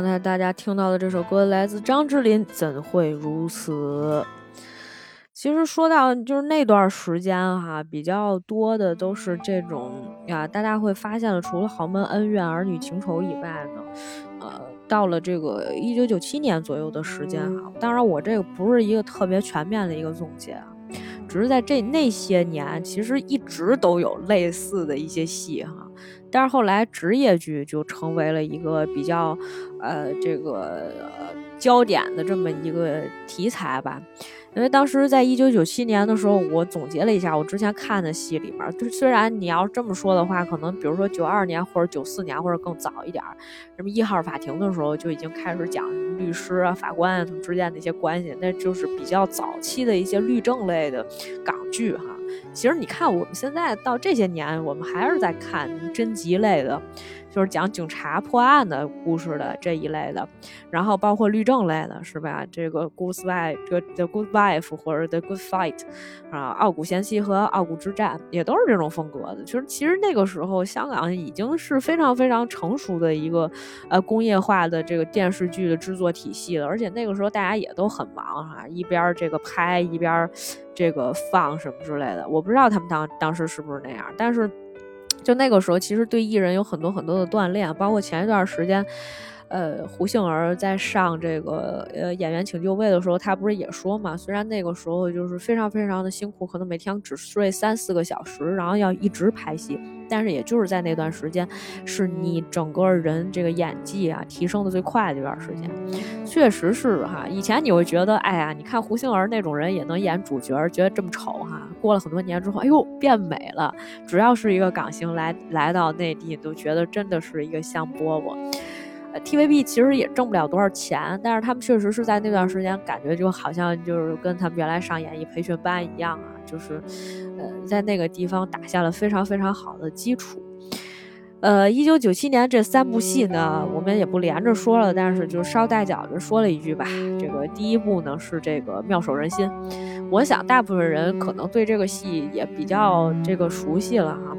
刚才大家听到的这首歌来自张智霖，《怎会如此》。其实说到就是那段时间哈，比较多的都是这种呀，大家会发现了，除了豪门恩怨、儿女情仇以外呢，呃，到了这个一九九七年左右的时间哈，当然我这个不是一个特别全面的一个总结啊，只是在这那些年，其实一直都有类似的一些戏哈。但是后来职业剧就成为了一个比较，呃，这个焦点的这么一个题材吧。因为当时在一九九七年的时候，我总结了一下我之前看的戏里面，就虽然你要这么说的话，可能比如说九二年或者九四年或者更早一点，什么一号法庭的时候就已经开始讲律师啊、法官啊他们之间的一些关系，那就是比较早期的一些律政类的港剧哈。其实你看，我们现在到这些年，我们还是在看侦集类的，就是讲警察破案的故事的这一类的，然后包括律政类的，是吧？这个《Good Wife》、这个《The Good Wife》或者《The Good Fight》啊，《傲骨贤妻》和《傲骨之战》也都是这种风格的。就是，其实那个时候香港已经是非常非常成熟的一个呃工业化的这个电视剧的制作体系了，而且那个时候大家也都很忙哈，一边这个拍一边。这个放什么之类的，我不知道他们当当时是不是那样，但是就那个时候，其实对艺人有很多很多的锻炼，包括前一段时间。呃，胡杏儿在上这个呃演员请就位的时候，她不是也说嘛？虽然那个时候就是非常非常的辛苦，可能每天只睡三四个小时，然后要一直拍戏，但是也就是在那段时间，是你整个人这个演技啊提升的最快的一段时间。确实是哈，以前你会觉得，哎呀，你看胡杏儿那种人也能演主角，觉得这么丑哈。过了很多年之后，哎呦，变美了。只要是一个港星来来到内地，都觉得真的是一个香饽饽。呃 TVB 其实也挣不了多少钱，但是他们确实是在那段时间感觉就好像就是跟他们原来上演艺培训班一样啊，就是呃在那个地方打下了非常非常好的基础。呃，一九九七年这三部戏呢，我们也不连着说了，但是就捎带脚的说了一句吧。这个第一部呢是这个妙手仁心，我想大部分人可能对这个戏也比较这个熟悉了哈。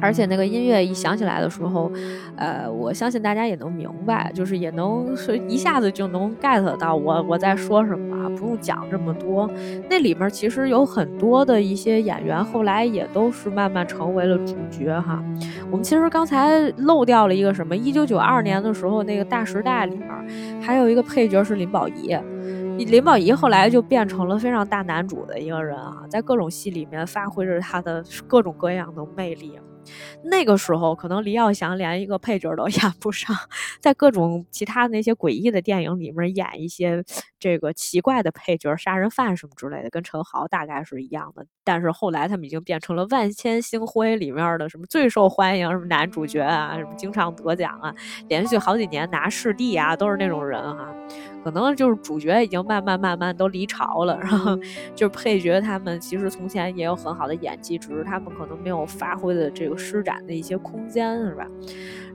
而且那个音乐一响起来的时候，呃，我相信大家也能明白，就是也能是一下子就能 get 到我我在说什么，不用讲这么多。那里面其实有很多的一些演员，后来也都是慢慢成为了主角哈。我们其实刚才漏掉了一个什么？一九九二年的时候，那个《大时代》里面还有一个配角是林保怡，林保怡后来就变成了非常大男主的一个人啊，在各种戏里面发挥着他的各种各样的魅力。那个时候，可能李耀祥连一个配角都演不上，[LAUGHS] 在各种其他那些诡异的电影里面演一些这个奇怪的配角，杀人犯什么之类的，跟陈豪大概是一样的。但是后来他们已经变成了《万千星辉》里面的什么最受欢迎什么男主角啊，什么经常得奖啊，连续好几年拿视帝啊，都是那种人哈。可能就是主角已经慢慢慢慢都离巢了，然后就是配角他们其实从前也有很好的演技，只是他们可能没有发挥的这个施展的一些空间，是吧？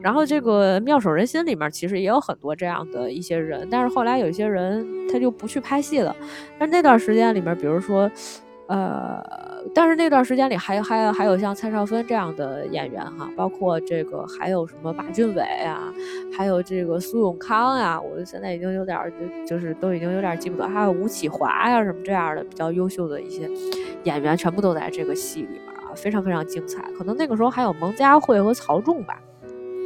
然后这个妙手仁心里面其实也有很多这样的一些人，但是后来有一些人他就不去拍戏了，但那段时间里面，比如说。呃，但是那段时间里还有还有还有像蔡少芬这样的演员哈，包括这个还有什么马俊伟啊，还有这个苏永康呀，我现在已经有点就就是都已经有点记不得，还有吴启华呀什么这样的比较优秀的一些演员，全部都在这个戏里面啊，非常非常精彩。可能那个时候还有蒙嘉慧和曹仲吧。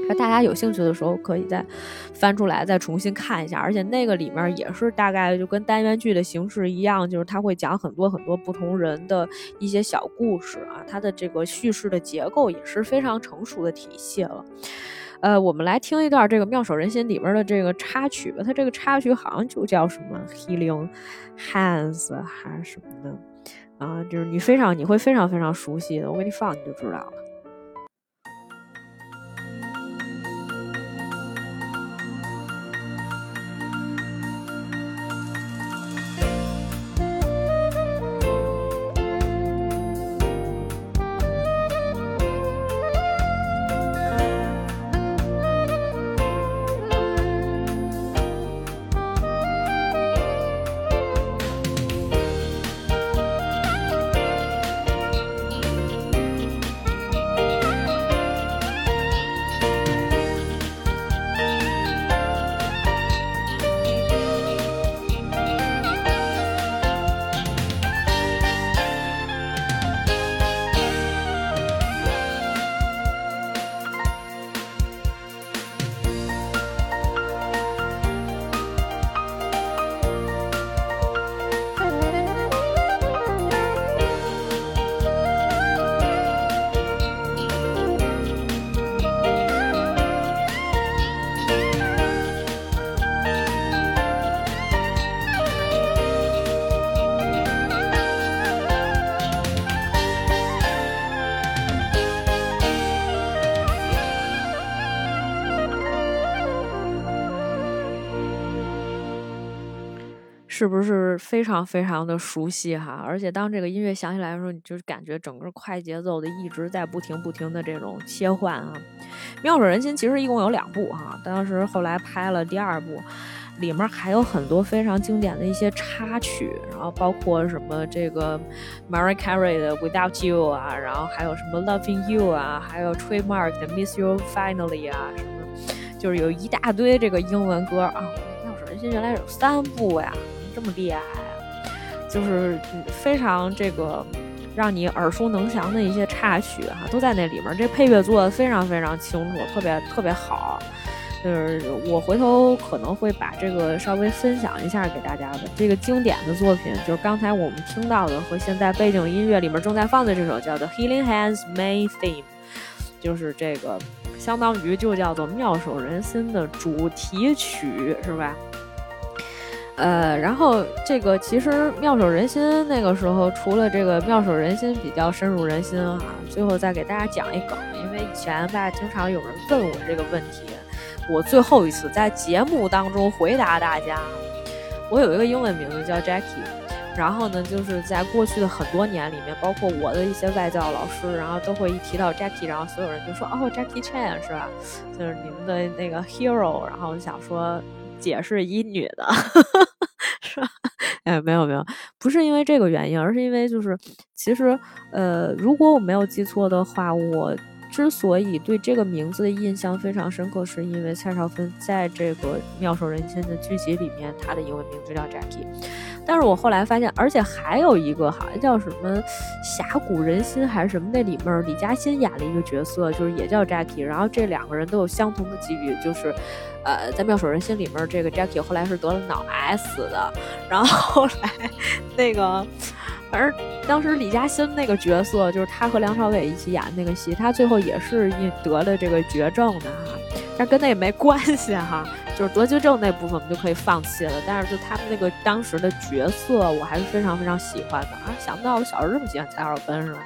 那大家有兴趣的时候，可以再翻出来再重新看一下。而且那个里面也是大概就跟单元剧的形式一样，就是它会讲很多很多不同人的一些小故事啊。它的这个叙事的结构也是非常成熟的体系了。呃，我们来听一段这个《妙手仁心》里面的这个插曲吧。它这个插曲好像就叫什么 Healing Hands 还是什么的啊？就是你非常你会非常非常熟悉的，我给你放你就知道了。是不是非常非常的熟悉哈？而且当这个音乐响起来的时候，你就感觉整个快节奏的一直在不停不停的这种切换啊。妙手仁心其实一共有两部哈，当时后来拍了第二部。里面还有很多非常经典的一些插曲，然后包括什么这个 Mariah Carey 的 Without You 啊，然后还有什么 Loving You 啊，还有 Trademark 的 Miss You Finally 啊，什么就是有一大堆这个英文歌啊。妙手仁心原来有三部呀，这么厉害啊！就是非常这个让你耳熟能详的一些插曲哈，都在那里面。这配乐做的非常非常清楚，特别特别好。就是我回头可能会把这个稍微分享一下给大家的这个经典的作品，就是刚才我们听到的和现在背景音乐里面正在放的这首叫做《Healing Hands Main Theme》，就是这个相当于就叫做妙手仁心的主题曲，是吧？呃，然后这个其实妙手仁心那个时候除了这个妙手仁心比较深入人心哈，最后再给大家讲一梗，因为以前吧经常有人问我这个问题。我最后一次在节目当中回答大家，我有一个英文名字叫 Jackie，然后呢，就是在过去的很多年里面，包括我的一些外教老师，然后都会一提到 Jackie，然后所有人就说哦，Jackie Chan 是吧？就是你们的那个 hero，然后我想说姐是一女的，[LAUGHS] 是吧？哎，没有没有，不是因为这个原因，而是因为就是其实呃，如果我没有记错的话，我。之所以对这个名字的印象非常深刻，是因为蔡少芬在这个妙手仁心的剧集里面，她的英文名字叫 Jackie。但是我后来发现，而且还有一个好像叫什么侠骨人心还是什么，那里面李嘉欣演了一个角色，就是也叫 Jackie。然后这两个人都有相同的机遇，就是呃，在妙手仁心里面，这个 Jackie 后来是得了脑癌死的。然后后来那个。反正当时李嘉欣那个角色，就是他和梁朝伟一起演那个戏，他最后也是因得了这个绝症的哈，但跟那也没关系哈，就是得绝症那部分我们就可以放弃了。但是就他们那个当时的角色，我还是非常非常喜欢的啊！想不到我小时候这么喜欢蔡少芬是吧？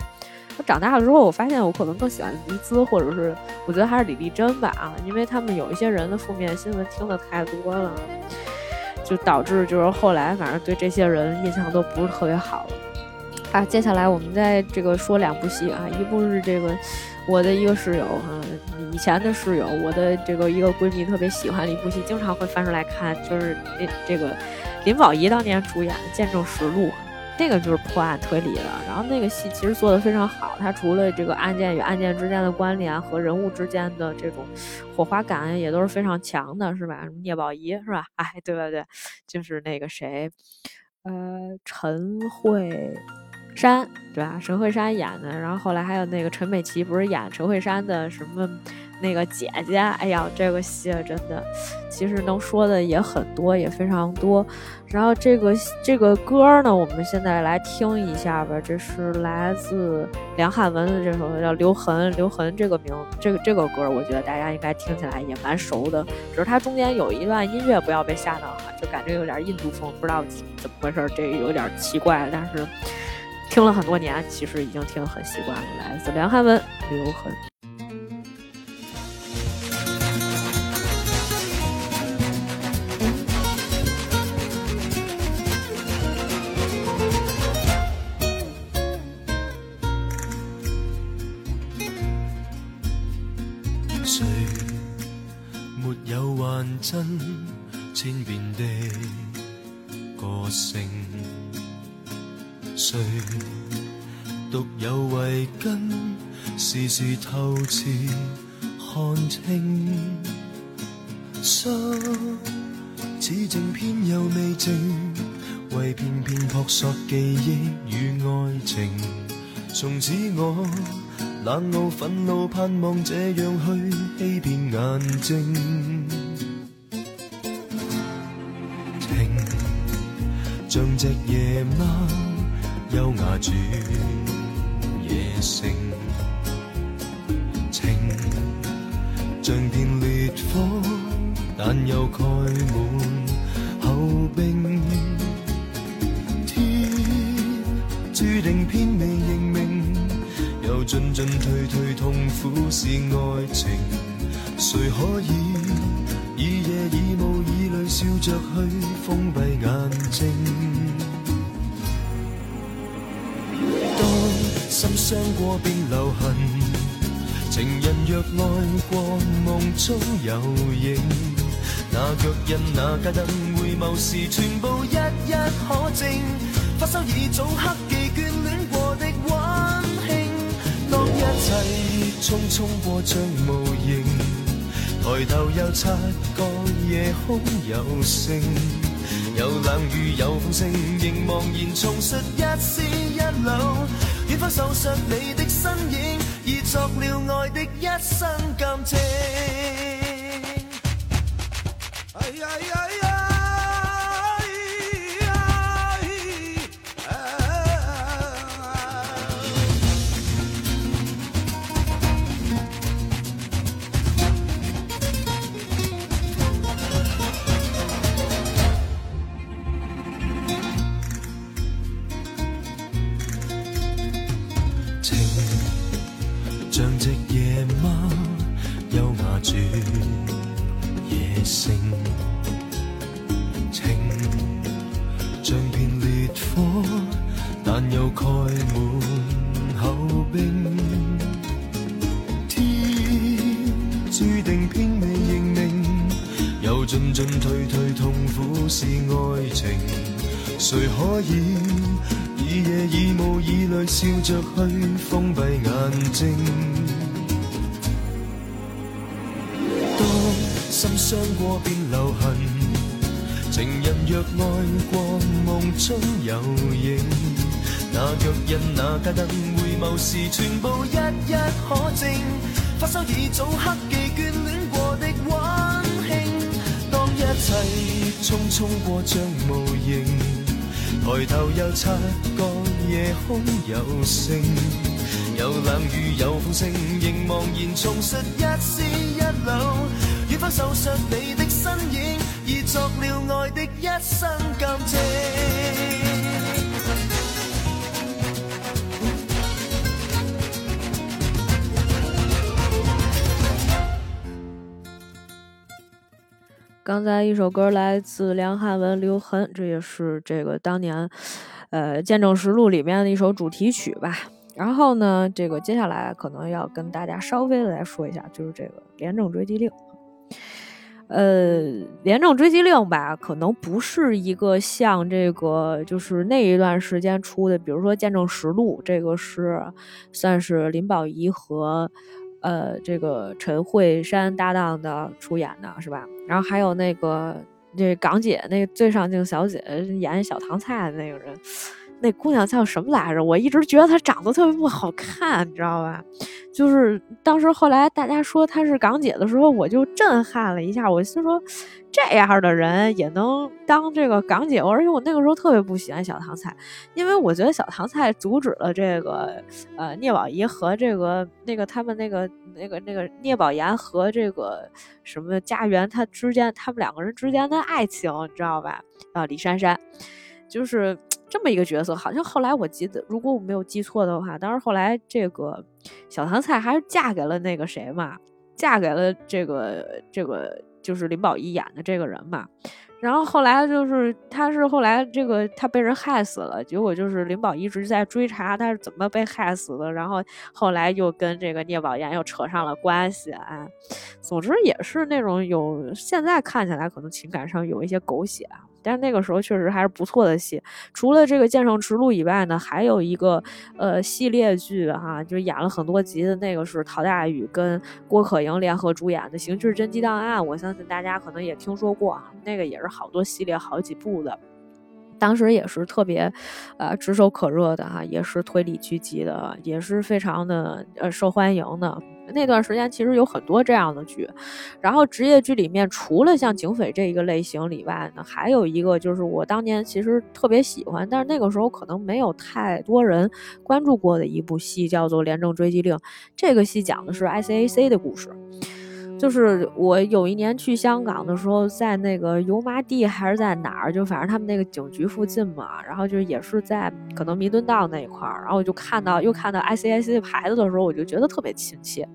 我长大了之后，我发现我可能更喜欢黎姿，或者是我觉得还是李丽珍吧啊，因为他们有一些人的负面新闻听的太多了，就导致就是后来反正对这些人印象都不是特别好了。啊，接下来我们再这个说两部戏啊，一部是这个我的一个室友哈，以前的室友，我的这个一个闺蜜特别喜欢的一部戏，经常会翻出来看，就是那这个林保怡当年主演的《见证实录》，那个就是破案推理的。然后那个戏其实做的非常好，它除了这个案件与案件之间的关联和人物之间的这种火花感也都是非常强的，是吧？聂宝仪是吧？哎，对对对，就是那个谁，呃，陈慧。山对吧？陈慧珊演的，然后后来还有那个陈美琪，不是演陈慧珊的什么那个姐姐？哎呀，这个戏真的，其实能说的也很多，也非常多。然后这个这个歌呢，我们现在来听一下吧。这是来自梁汉文的这首叫《留痕》，留痕这个名，这个这个歌，我觉得大家应该听起来也蛮熟的。只是它中间有一段音乐，不要被吓到哈，就感觉有点印度风，不知道怎么回事，这有点奇怪，但是。听了很多年，其实已经听很习惯了。来自梁汉文，留痕。谁没有幻真千遍的个性？谁独有慧根，时时透彻看清。心似静偏又未静，为片片扑朔记忆与爱情。从此我冷傲愤怒，盼望这样去欺骗眼睛。情像只夜猫。优雅住野性，情像片烈火，但又盖满厚冰。天注定偏未认命，又进进退退，痛苦是爱情。谁可以以夜以雾以泪？笑着去封闭眼睛。心伤过便留痕，情人若爱过梦中有影，那脚印那街灯回眸时全部一一可证，发梢已早刻记眷恋过的温馨。当一切匆匆过像无形，抬头又察觉夜空有星，有冷雨有风声，仍茫然重述一丝一缕，远方受伤你的身影，已作了爱的一生感情。哎呀呀伤过便留痕，情人若愛過夢中有影，那腳印那街燈回眸時全部一一可證，發梢已早刻記眷戀過的溫馨。當一切匆匆過像無形。抬頭又察覺夜空有星，有冷雨有風聲，仍茫然重拾一絲一缕。遠方受傷你的身影，已作了爱的一生感情。刚才一首歌来自梁汉文《留痕》，这也是这个当年，呃，《见证实录》里面的一首主题曲吧。然后呢，这个接下来可能要跟大家稍微的来说一下，就是这个《廉政追缉令》。呃，《廉政追缉令》吧，可能不是一个像这个就是那一段时间出的，比如说《见证实录》，这个是算是林保怡和。呃，这个陈慧珊搭档的出演的是吧？然后还有那个这港姐，那个最上镜小姐演小唐菜的那个人，那姑娘叫什么来着？我一直觉得她长得特别不好看，你知道吧？就是当时后来大家说她是港姐的时候，我就震撼了一下，我心说。这样的人也能当这个港姐，而且我那个时候特别不喜欢小唐菜，因为我觉得小唐菜阻止了这个呃聂宝仪和这个那个他们那个那个那个聂宝言和这个什么家园他之间他们两个人之间的爱情，你知道吧？啊，李珊珊就是这么一个角色，好像后来我记得，如果我没有记错的话，当时后来这个小唐菜还是嫁给了那个谁嘛，嫁给了这个这个。就是林保怡演的这个人嘛，然后后来就是他是后来这个他被人害死了，结果就是林保怡一直在追查他是怎么被害死的，然后后来又跟这个聂宝言又扯上了关系，哎，总之也是那种有现在看起来可能情感上有一些狗血啊。但是那个时候确实还是不错的戏，除了这个《剑圣之路》以外呢，还有一个呃系列剧哈，就演了很多集的那个是陶大宇跟郭可盈联合主演的《刑事侦缉档案》，我相信大家可能也听说过，那个也是好多系列好几部的。当时也是特别，呃，炙手可热的哈，也是推理剧集的，也是非常的呃受欢迎的。那段时间其实有很多这样的剧，然后职业剧里面除了像警匪这一个类型以外呢，还有一个就是我当年其实特别喜欢，但是那个时候可能没有太多人关注过的一部戏，叫做《廉政追缉令》。这个戏讲的是 ICAC 的故事。就是我有一年去香港的时候，在那个油麻地还是在哪儿，就反正他们那个警局附近嘛，然后就也是在可能弥敦道那一块儿，然后我就看到又看到 ICIC 牌子的时候，我就觉得特别亲切，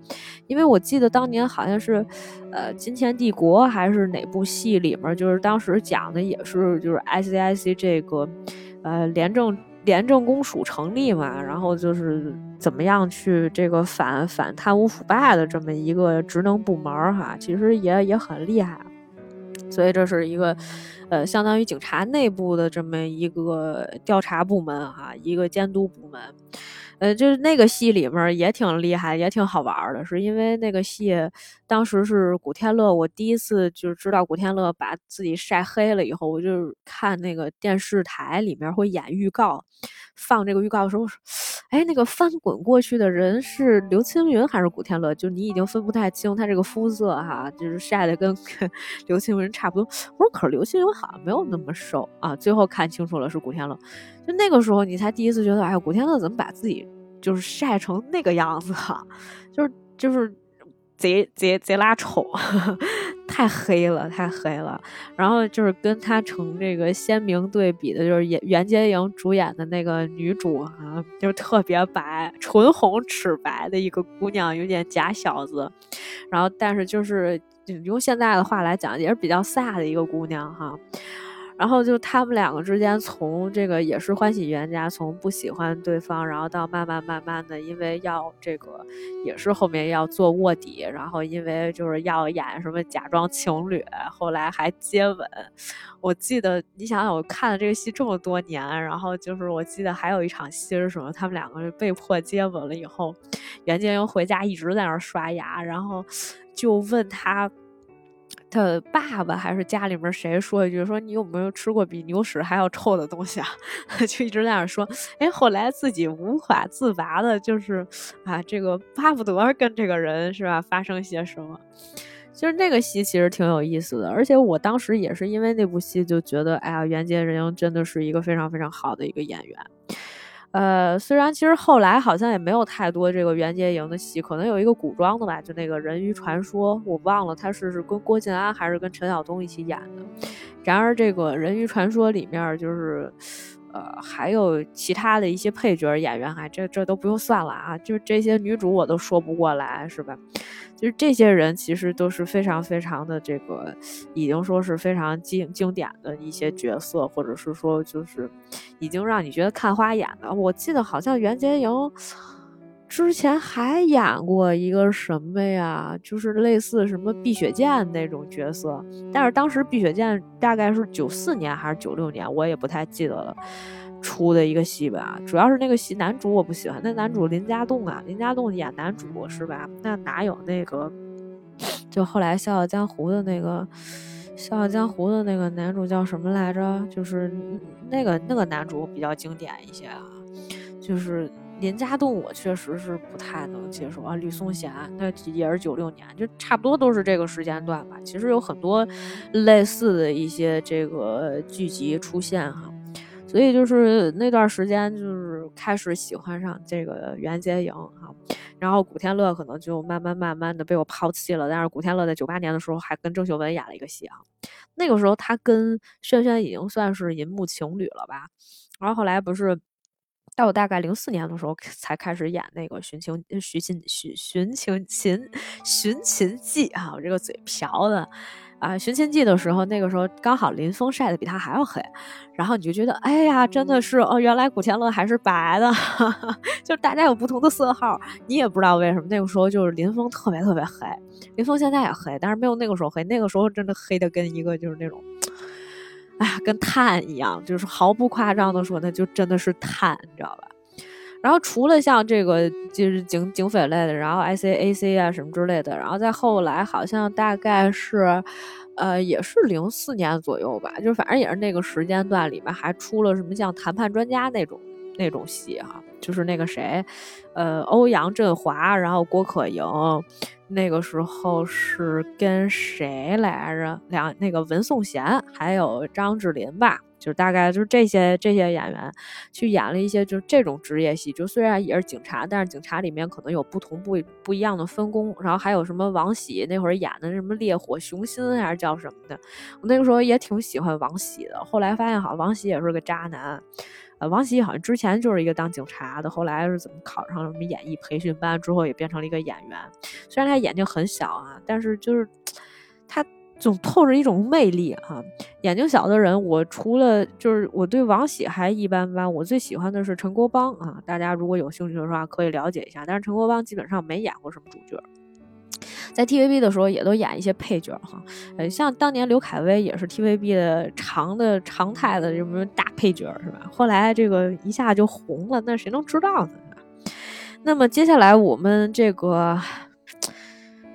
因为我记得当年好像是，呃，《金钱帝国》还是哪部戏里面，就是当时讲的也是就是 ICIC 这个，呃，廉政。廉政公署成立嘛，然后就是怎么样去这个反反贪污腐败的这么一个职能部门哈，其实也也很厉害，所以这是一个，呃，相当于警察内部的这么一个调查部门哈，一个监督部门。呃，就是那个戏里面也挺厉害，也挺好玩的，是因为那个戏当时是古天乐，我第一次就是知道古天乐把自己晒黑了以后，我就看那个电视台里面会演预告，放这个预告的时候，哎，那个翻滚过去的人是刘青云还是古天乐？就你已经分不太清他这个肤色哈，就是晒的跟 [LAUGHS] 刘青云差不多。我说可是刘青云好像没有那么瘦啊，最后看清楚了是古天乐。就那个时候，你才第一次觉得，哎，古天乐怎么把自己就是晒成那个样子啊？[LAUGHS] 就是就是贼贼贼拉丑，[LAUGHS] 太黑了，太黑了。然后就是跟他成这个鲜明对比的，就是演袁洁莹主演的那个女主啊，就是特别白，唇红齿白的一个姑娘，有点假小子。然后但是就是用现在的话来讲，也是比较飒的一个姑娘哈。然后就他们两个之间，从这个也是欢喜冤家，从不喜欢对方，然后到慢慢慢慢的，因为要这个也是后面要做卧底，然后因为就是要演什么假装情侣，后来还接吻。我记得你想想，我看了这个戏这么多年，然后就是我记得还有一场戏是什么，他们两个被迫接吻了以后，袁洁莹回家一直在那儿刷牙，然后就问他。他爸爸还是家里面谁说一句说你有没有吃过比牛屎还要臭的东西啊？[LAUGHS] 就一直在那说，哎，后来自己无法自拔的，就是啊，这个巴不得跟这个人是吧发生些什么。就是那个戏其实挺有意思的，而且我当时也是因为那部戏就觉得，哎呀，袁洁莹真的是一个非常非常好的一个演员。呃，虽然其实后来好像也没有太多这个袁洁莹的戏，可能有一个古装的吧，就那个人鱼传说，我忘了他是是跟郭晋安还是跟陈晓东一起演的。然而这个人鱼传说里面就是。呃，还有其他的一些配角演员，还，这这都不用算了啊，就这些女主我都说不过来，是吧？就是这些人其实都是非常非常的这个，已经说是非常经经典的一些角色，或者是说就是已经让你觉得看花眼的。我记得好像袁洁莹之前还演过一个什么呀，就是类似什么碧血剑那种角色，但是当时碧血剑大概是九四年还是九六年，我也不太记得了，出的一个戏吧。主要是那个戏男主我不喜欢，那男主林家栋啊，林家栋演男主是吧？那哪有那个，就后来《笑傲江湖》的那个《笑傲江湖》的那个男主叫什么来着？就是那个那个男主比较经典一些啊，就是。林家栋，我确实是不太能接受啊。吕颂贤，那也是九六年，就差不多都是这个时间段吧。其实有很多类似的一些这个剧集出现哈，所以就是那段时间就是开始喜欢上这个袁洁莹哈，然后古天乐可能就慢慢慢慢的被我抛弃了。但是古天乐在九八年的时候还跟郑秀文演了一个戏啊，那个时候他跟轩轩已经算是银幕情侣了吧，然后后来不是。到我大概零四年的时候才开始演那个《寻情寻秦寻寻情秦寻秦记》啊，我这个嘴瓢的啊，《寻秦记》的时候，那个时候刚好林峰晒的比他还要黑，然后你就觉得，哎呀，真的是哦，原来古天乐还是白的，[LAUGHS] 就大家有不同的色号，你也不知道为什么那个时候就是林峰特别特别黑，林峰现在也黑，但是没有那个时候黑，那个时候真的黑的跟一个就是那种。哎呀，跟碳一样，就是毫不夸张的说，那就真的是碳，你知道吧？然后除了像这个就是警警匪类的，然后 I C A C 啊什么之类的，然后再后来好像大概是，呃，也是零四年左右吧，就反正也是那个时间段里面还出了什么像谈判专家那种那种戏哈，就是那个谁，呃，欧阳震华，然后郭可盈。那个时候是跟谁来着？两那个文颂贤还有张智霖吧，就大概就是这些这些演员去演了一些就是这种职业戏，就虽然也是警察，但是警察里面可能有不同不不一样的分工。然后还有什么王喜那会儿演的什么烈火雄心还是叫什么的，我那个时候也挺喜欢王喜的。后来发现好像王喜也是个渣男。呃，王喜好像之前就是一个当警察的，后来是怎么考上什么演艺培训班之后，也变成了一个演员。虽然他眼睛很小啊，但是就是他总透着一种魅力哈。眼睛小的人，我除了就是我对王喜还一般般，我最喜欢的是陈国邦啊。大家如果有兴趣的话，可以了解一下。但是陈国邦基本上没演过什么主角。在 TVB 的时候也都演一些配角哈，呃，像当年刘恺威也是 TVB 的常的常态的什么大配角是吧？后来这个一下就红了，那谁能知道呢？那么接下来我们这个。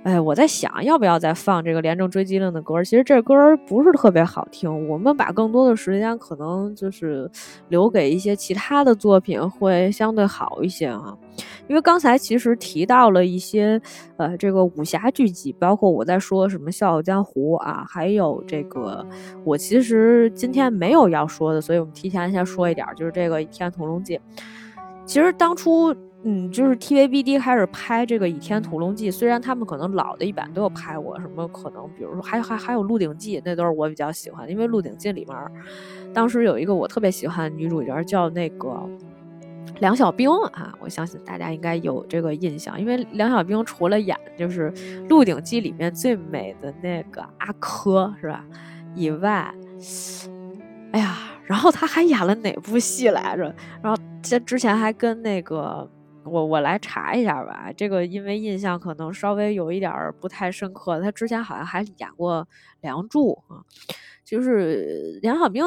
哎，我在想要不要再放这个《廉政追击令》的歌？其实这歌不是特别好听。我们把更多的时间可能就是留给一些其他的作品，会相对好一些啊。因为刚才其实提到了一些呃，这个武侠剧集，包括我在说什么《笑傲江湖》啊，还有这个我其实今天没有要说的，所以我们提前先说一点，就是这个《倚天屠龙记》。其实当初。嗯，就是 TVBD 开始拍这个《倚天屠龙记》，虽然他们可能老的一版都有拍过，什么可能，比如说还还还有《鹿鼎记》，那都是我比较喜欢，因为《鹿鼎记》里面当时有一个我特别喜欢的女主角，叫那个梁小冰啊，我相信大家应该有这个印象，因为梁小冰除了演就是《鹿鼎记》里面最美的那个阿珂是吧以外，哎呀，然后他还演了哪部戏来着？然后这之前还跟那个。我我来查一下吧，这个因为印象可能稍微有一点儿不太深刻。他之前好像还演过《梁祝》啊，就是梁小冰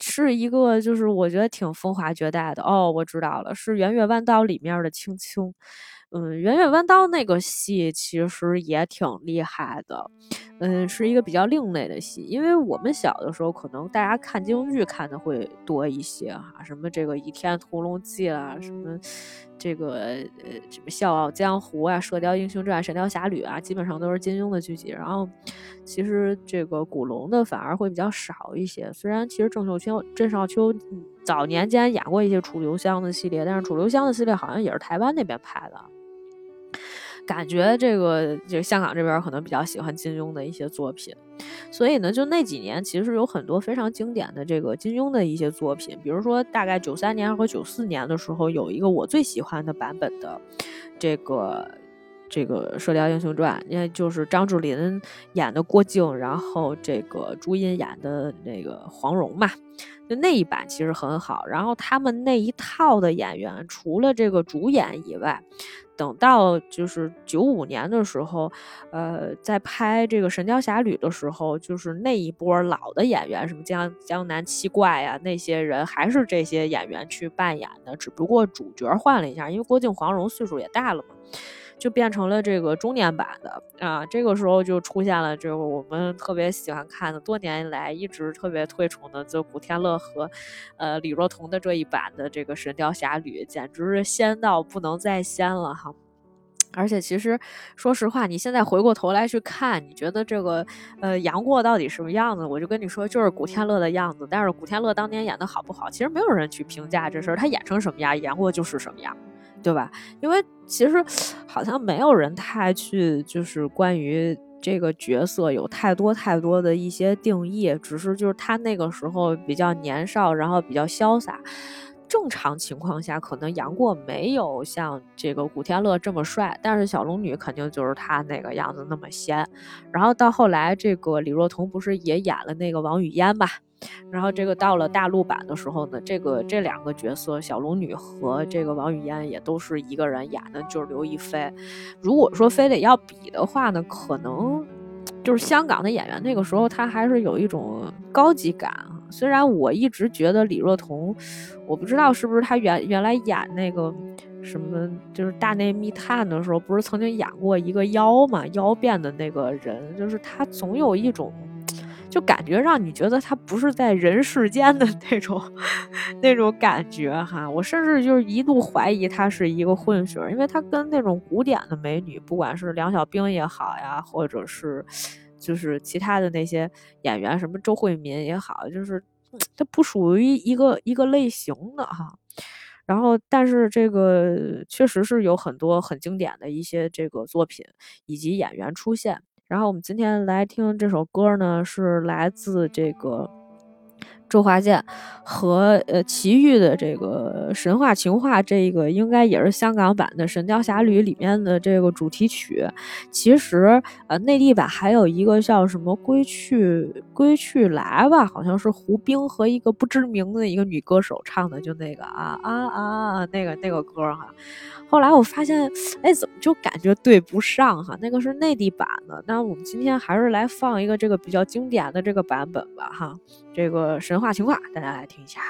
是一个，就是我觉得挺风华绝代的哦。我知道了，是《圆月弯刀》里面的青青。嗯，《圆月弯刀》那个戏其实也挺厉害的，嗯，是一个比较另类的戏。因为我们小的时候，可能大家看京剧看的会多一些哈，什么这个《倚天屠龙记》啦，什么这个呃什么《笑傲江湖》啊，《射雕英雄传》《神雕侠侣》啊，基本上都是金庸的剧集。然后，其实这个古龙的反而会比较少一些。虽然其实郑少秋郑少秋早年间演过一些楚留香的系列，但是楚留香的系列好像也是台湾那边拍的。感觉这个就香港这边可能比较喜欢金庸的一些作品，所以呢，就那几年其实有很多非常经典的这个金庸的一些作品，比如说大概九三年和九四年的时候，有一个我最喜欢的版本的这个这个《射雕英雄传》，因为就是张智霖演的郭靖，然后这个朱茵演的那个黄蓉嘛，就那一版其实很好。然后他们那一套的演员，除了这个主演以外。等到就是九五年的时候，呃，在拍这个《神雕侠侣》的时候，就是那一波老的演员，什么江江南七怪呀，那些人还是这些演员去扮演的，只不过主角换了一下，因为郭靖、黄蓉岁数也大了嘛。就变成了这个中年版的啊，这个时候就出现了这个我们特别喜欢看的，多年来一直特别推崇的，就古天乐和，呃李若彤的这一版的这个《神雕侠侣》，简直是仙到不能再仙了哈！而且其实说实话，你现在回过头来去看，你觉得这个呃杨过到底什么样子？我就跟你说，就是古天乐的样子。但是古天乐当年演的好不好，其实没有人去评价这事儿，他演成什么样，杨过就是什么样。对吧？因为其实 [SUCKS TEETH] 好像没有人太去，就是关于这个角色有太多太多的一些定义，只是就是他那个时候比较年少，然后比较潇洒。正常情况下，可能杨过没有像这个古天乐这么帅，但是小龙女肯定就是他那个样子那么仙。然后到后来，这个李若彤不是也演了那个王语嫣吧？然后这个到了大陆版的时候呢，这个这两个角色小龙女和这个王语嫣也都是一个人演的，就是刘亦菲。如果说非得要比的话呢，可能就是香港的演员那个时候他还是有一种高级感。虽然我一直觉得李若彤，我不知道是不是她原原来演那个什么就是大内密探的时候，不是曾经演过一个妖嘛，妖变的那个人，就是她总有一种。就感觉让你觉得他不是在人世间的那种 [LAUGHS] 那种感觉哈。我甚至就是一度怀疑他是一个混血，因为他跟那种古典的美女，不管是梁小冰也好呀，或者是就是其他的那些演员，什么周慧敏也好，就是他不属于一个一个类型的哈。然后，但是这个确实是有很多很经典的一些这个作品以及演员出现。然后我们今天来听这首歌呢，是来自这个周华健和呃齐豫的这个《神话情话》，这个应该也是香港版的《神雕侠侣》里面的这个主题曲。其实呃内地版还有一个叫什么《归去归去来》吧，好像是胡兵和一个不知名的一个女歌手唱的，就那个啊啊啊那个那个歌哈。后来我发现，哎，怎么就感觉对不上哈？那个是内地版的，那我们今天还是来放一个这个比较经典的这个版本吧哈。这个神话情话，大家来听一下。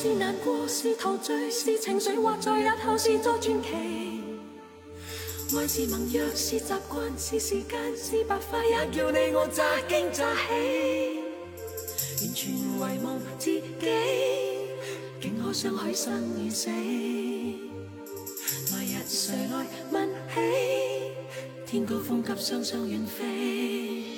是难过，是陶醉，是情绪，或在日后是作传奇。爱是盟约，是习惯，是时间，是白发，也叫你我乍惊乍喜。完全遗忘自己，竟可相许生与死。来日谁来问起？天高风急，双双远飞。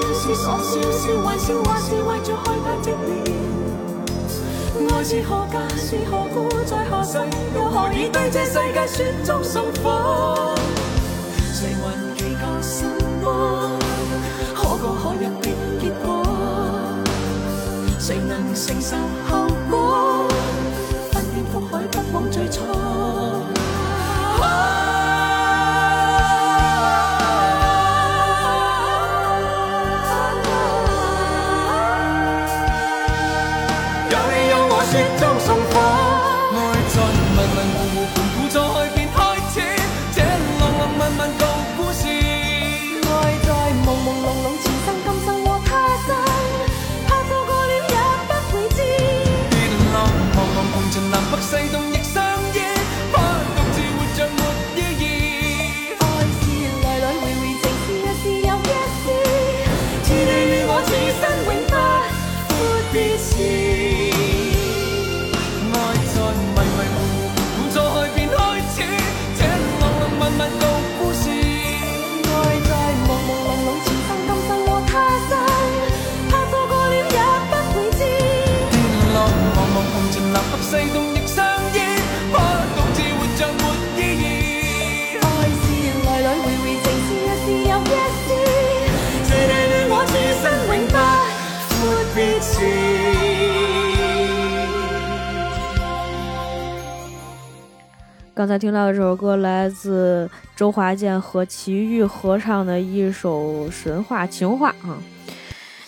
是傻笑，是还笑，还是为着害怕寂寥。爱是何价，是何故，在何世，又何以对这世界雪中送火？谁还祈求什么？可歌可泣的结果？谁能承受刚才听到的这首歌来自周华健和齐豫合唱的一首神话情话啊。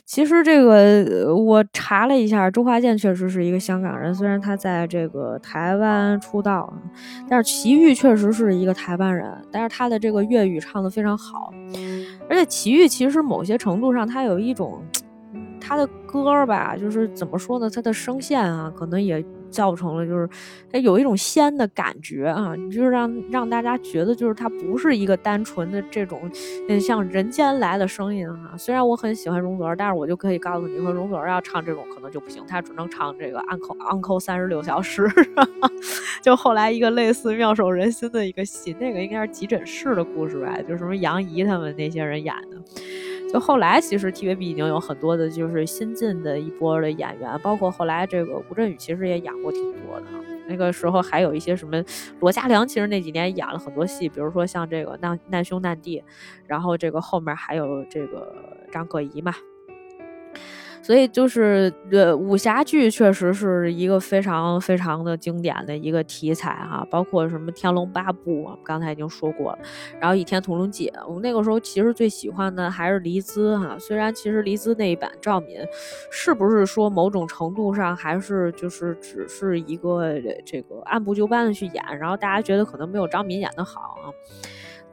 其实这个我查了一下，周华健确实是一个香港人，虽然他在这个台湾出道，但是齐豫确实是一个台湾人，但是他的这个粤语唱的非常好，而且齐豫其实某些程度上他有一种他的歌吧，就是怎么说呢，他的声线啊，可能也。造成了就是它有一种仙的感觉啊，你就是让让大家觉得就是它不是一个单纯的这种嗯像人间来的声音哈。虽然我很喜欢容祖儿，但是我就可以告诉你说，容祖儿要唱这种可能就不行，她只能唱这个《Uncle Uncle 三十六小时》，[LAUGHS] 就后来一个类似妙手仁心的一个戏，那个应该是急诊室的故事吧，就什么杨怡他们那些人演的。就后来，其实 TVB 已经有很多的，就是新进的一波的演员，包括后来这个吴镇宇，其实也演过挺多的。那个时候还有一些什么罗嘉良，其实那几年演了很多戏，比如说像这个难难兄难弟，然后这个后面还有这个张可颐嘛。所以就是呃，武侠剧确实是一个非常非常的经典的一个题材哈，包括什么《天龙八部》，我们刚才已经说过了。然后《倚天屠龙记》，我那个时候其实最喜欢的还是黎姿哈。虽然其实黎姿那一版赵敏，是不是说某种程度上还是就是只是一个这个按部就班的去演，然后大家觉得可能没有张敏演的好啊。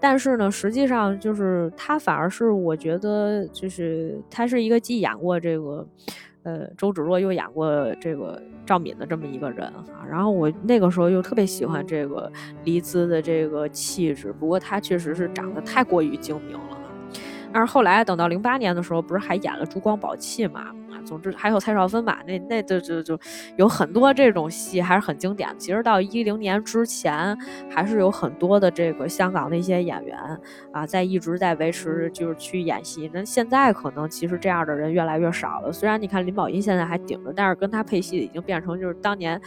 但是呢，实际上就是他反而是我觉得，就是他是一个既演过这个，呃，周芷若又演过这个赵敏的这么一个人哈。然后我那个时候又特别喜欢这个黎姿的这个气质，不过她确实是长得太过于精明了。但是后来等到零八年的时候，不是还演了《珠光宝气》嘛？总之还有蔡少芬吧，那那就就就有很多这种戏还是很经典的。其实到一零年之前，还是有很多的这个香港的一些演员啊，在一直在维持就是去演戏。那现在可能其实这样的人越来越少了。虽然你看林保怡现在还顶着，但是跟他配戏已经变成就是当年，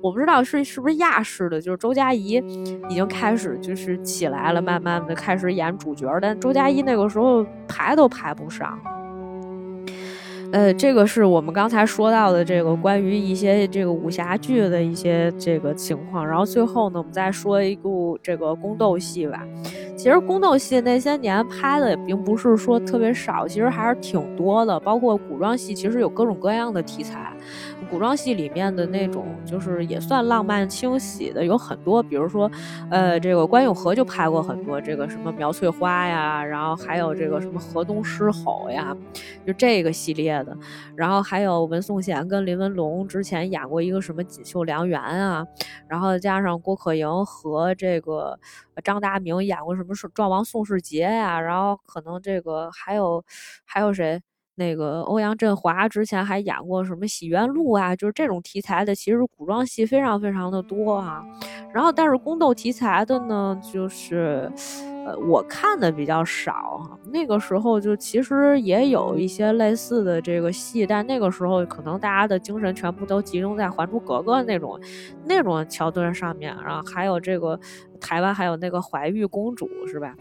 我不知道是是不是亚视的，就是周佳怡已经开始就是起来了，慢慢的开始演主角，但周佳怡那个时候排都排不上。呃，这个是我们刚才说到的这个关于一些这个武侠剧的一些这个情况，然后最后呢，我们再说一部这个宫斗戏吧。其实宫斗戏那些年拍的也并不是说特别少，其实还是挺多的，包括古装戏，其实有各种各样的题材。古装戏里面的那种，就是也算浪漫清喜的，有很多，比如说，呃，这个关咏荷就拍过很多这个什么苗翠花呀，然后还有这个什么河东狮吼呀，就这个系列的，然后还有文颂贤跟林文龙之前演过一个什么锦绣良缘啊，然后加上郭可盈和这个张达明演过什么《壮王宋世杰》呀，然后可能这个还有还有谁？那个欧阳震华之前还演过什么《洗冤录》啊，就是这种题材的，其实古装戏非常非常的多啊。然后，但是宫斗题材的呢，就是，呃，我看的比较少哈。那个时候就其实也有一些类似的这个戏，但那个时候可能大家的精神全部都集中在《还珠格格》那种那种桥段上面，然后还有这个台湾还有那个怀玉公主，是吧？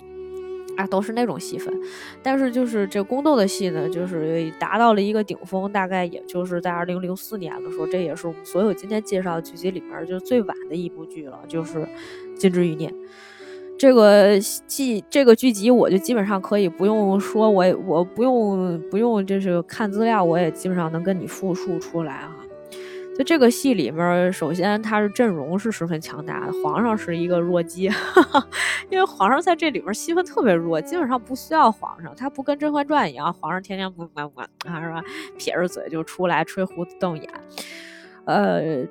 啊，都是那种戏份，但是就是这宫斗的戏呢，就是达到了一个顶峰，大概也就是在二零零四年的时候，这也是我们所有今天介绍的剧集里面就最晚的一部剧了，就是《金枝欲孽》这个剧，这个剧集我就基本上可以不用说，我也我不用不用就是看资料，我也基本上能跟你复述出来啊。就这个戏里面，首先他是阵容是十分强大的，皇上是一个弱鸡，[LAUGHS] 因为皇上在这里面戏份特别弱，基本上不需要皇上，他不跟《甄嬛传》一样，皇上天天不管不管啊，是吧？撇着嘴就出来吹胡子瞪眼。呃，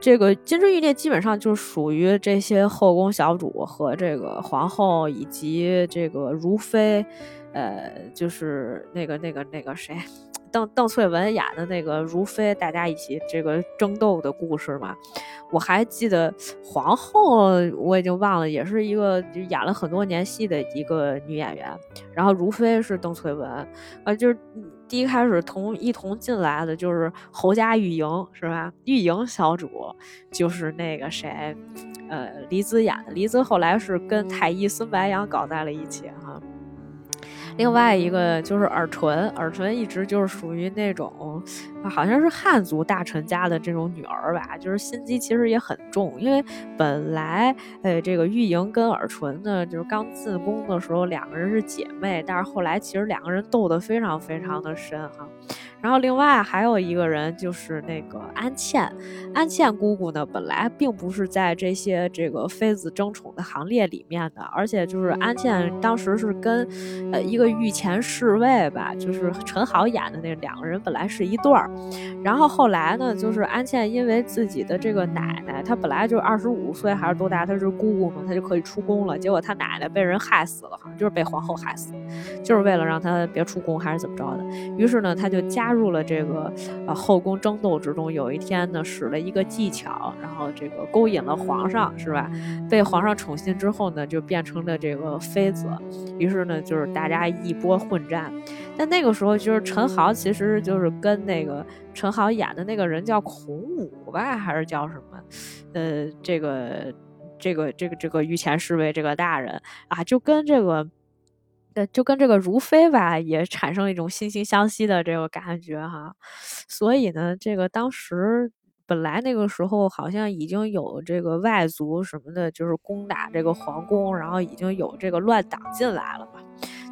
这个《金枝玉孽》基本上就属于这些后宫小主和这个皇后以及这个如妃，呃，就是那个那个那个谁。邓邓萃雯演的那个如妃，大家一起这个争斗的故事嘛，我还记得皇后，我已经忘了，也是一个就演了很多年戏的一个女演员。然后如妃是邓萃雯，啊，就是第一开始同一同进来的就是侯家玉莹，是吧？玉莹小主就是那个谁，呃，黎姿演的。黎姿后来是跟太医孙白杨搞在了一起，哈。另外一个就是耳唇，耳唇一直就是属于那种，好像是汉族大臣家的这种女儿吧，就是心机其实也很重，因为本来呃这个玉莹跟尔淳呢，就是刚进宫的时候两个人是姐妹，但是后来其实两个人斗得非常非常的深哈。然后另外还有一个人就是那个安茜，安茜姑姑呢，本来并不是在这些这个妃子争宠的行列里面的，而且就是安茜当时是跟呃一个御前侍卫吧，就是陈好演的那两个人本来是一对儿，然后后来呢，就是安茜因为自己的这个奶奶，她本来就二十五岁还是多大，她是姑姑嘛，她就可以出宫了，结果她奶奶被人害死了，好像就是被皇后害死，就是为了让她别出宫还是怎么着的，于是呢，她就加。加入了这个呃后宫争斗之中，有一天呢，使了一个技巧，然后这个勾引了皇上，是吧？被皇上宠幸之后呢，就变成了这个妃子。于是呢，就是大家一波混战。但那个时候，就是陈豪其实就是跟那个陈好演的那个人叫孔武吧，还是叫什么？呃，这个这个这个这个御前侍卫这个大人啊，就跟这个。呃，就跟这个如妃吧，也产生了一种惺惺相惜的这个感觉哈。所以呢，这个当时本来那个时候好像已经有这个外族什么的，就是攻打这个皇宫，然后已经有这个乱党进来了嘛。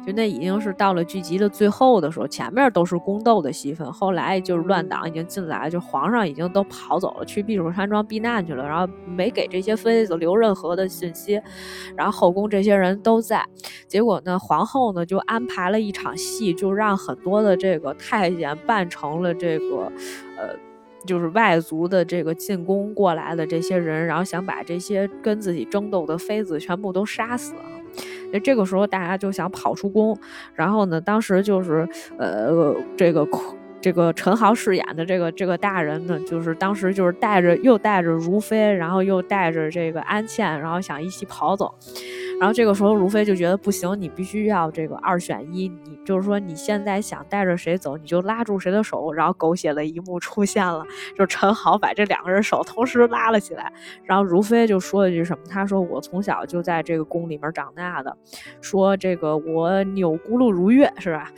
就那已经是到了剧集的最后的时候，前面都是宫斗的戏份，后来就是乱党已经进来，就皇上已经都跑走了，去避暑山庄避难去了，然后没给这些妃子留任何的信息，然后后宫这些人都在，结果呢，皇后呢就安排了一场戏，就让很多的这个太监扮成了这个，呃，就是外族的这个进攻过来的这些人，然后想把这些跟自己争斗的妃子全部都杀死。那这个时候大家就想跑出宫，然后呢，当时就是呃，这个这个陈豪饰演的这个这个大人呢，就是当时就是带着又带着如妃，然后又带着这个安茜，然后想一起跑走。然后这个时候，如妃就觉得不行，你必须要这个二选一。你就是说，你现在想带着谁走，你就拉住谁的手。然后狗血的一幕出现了，就陈豪把这两个人手同时拉了起来。然后如妃就说了一句什么？她说：“我从小就在这个宫里面长大的，说这个我钮咕噜如月，是吧？”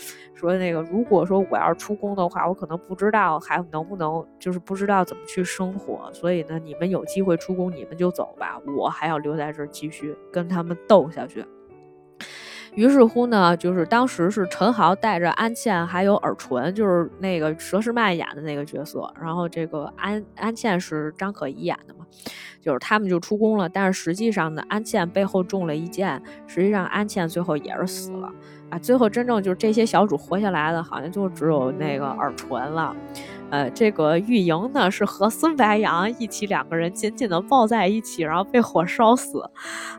说那个，如果说我要是出宫的话，我可能不知道还能不能，就是不知道怎么去生活。所以呢，你们有机会出宫，你们就走吧，我还要留在这儿继续跟他们斗下去。于是乎呢，就是当时是陈豪带着安茜还有尔淳，就是那个佘诗曼演的那个角色，然后这个安安茜是张可颐演的嘛，就是他们就出宫了。但是实际上呢，安茜背后中了一箭，实际上安茜最后也是死了。啊，最后真正就是这些小主活下来的，好像就只有那个尔淳了。呃，这个玉莹呢是和孙白杨一起两个人紧紧的抱在一起，然后被火烧死。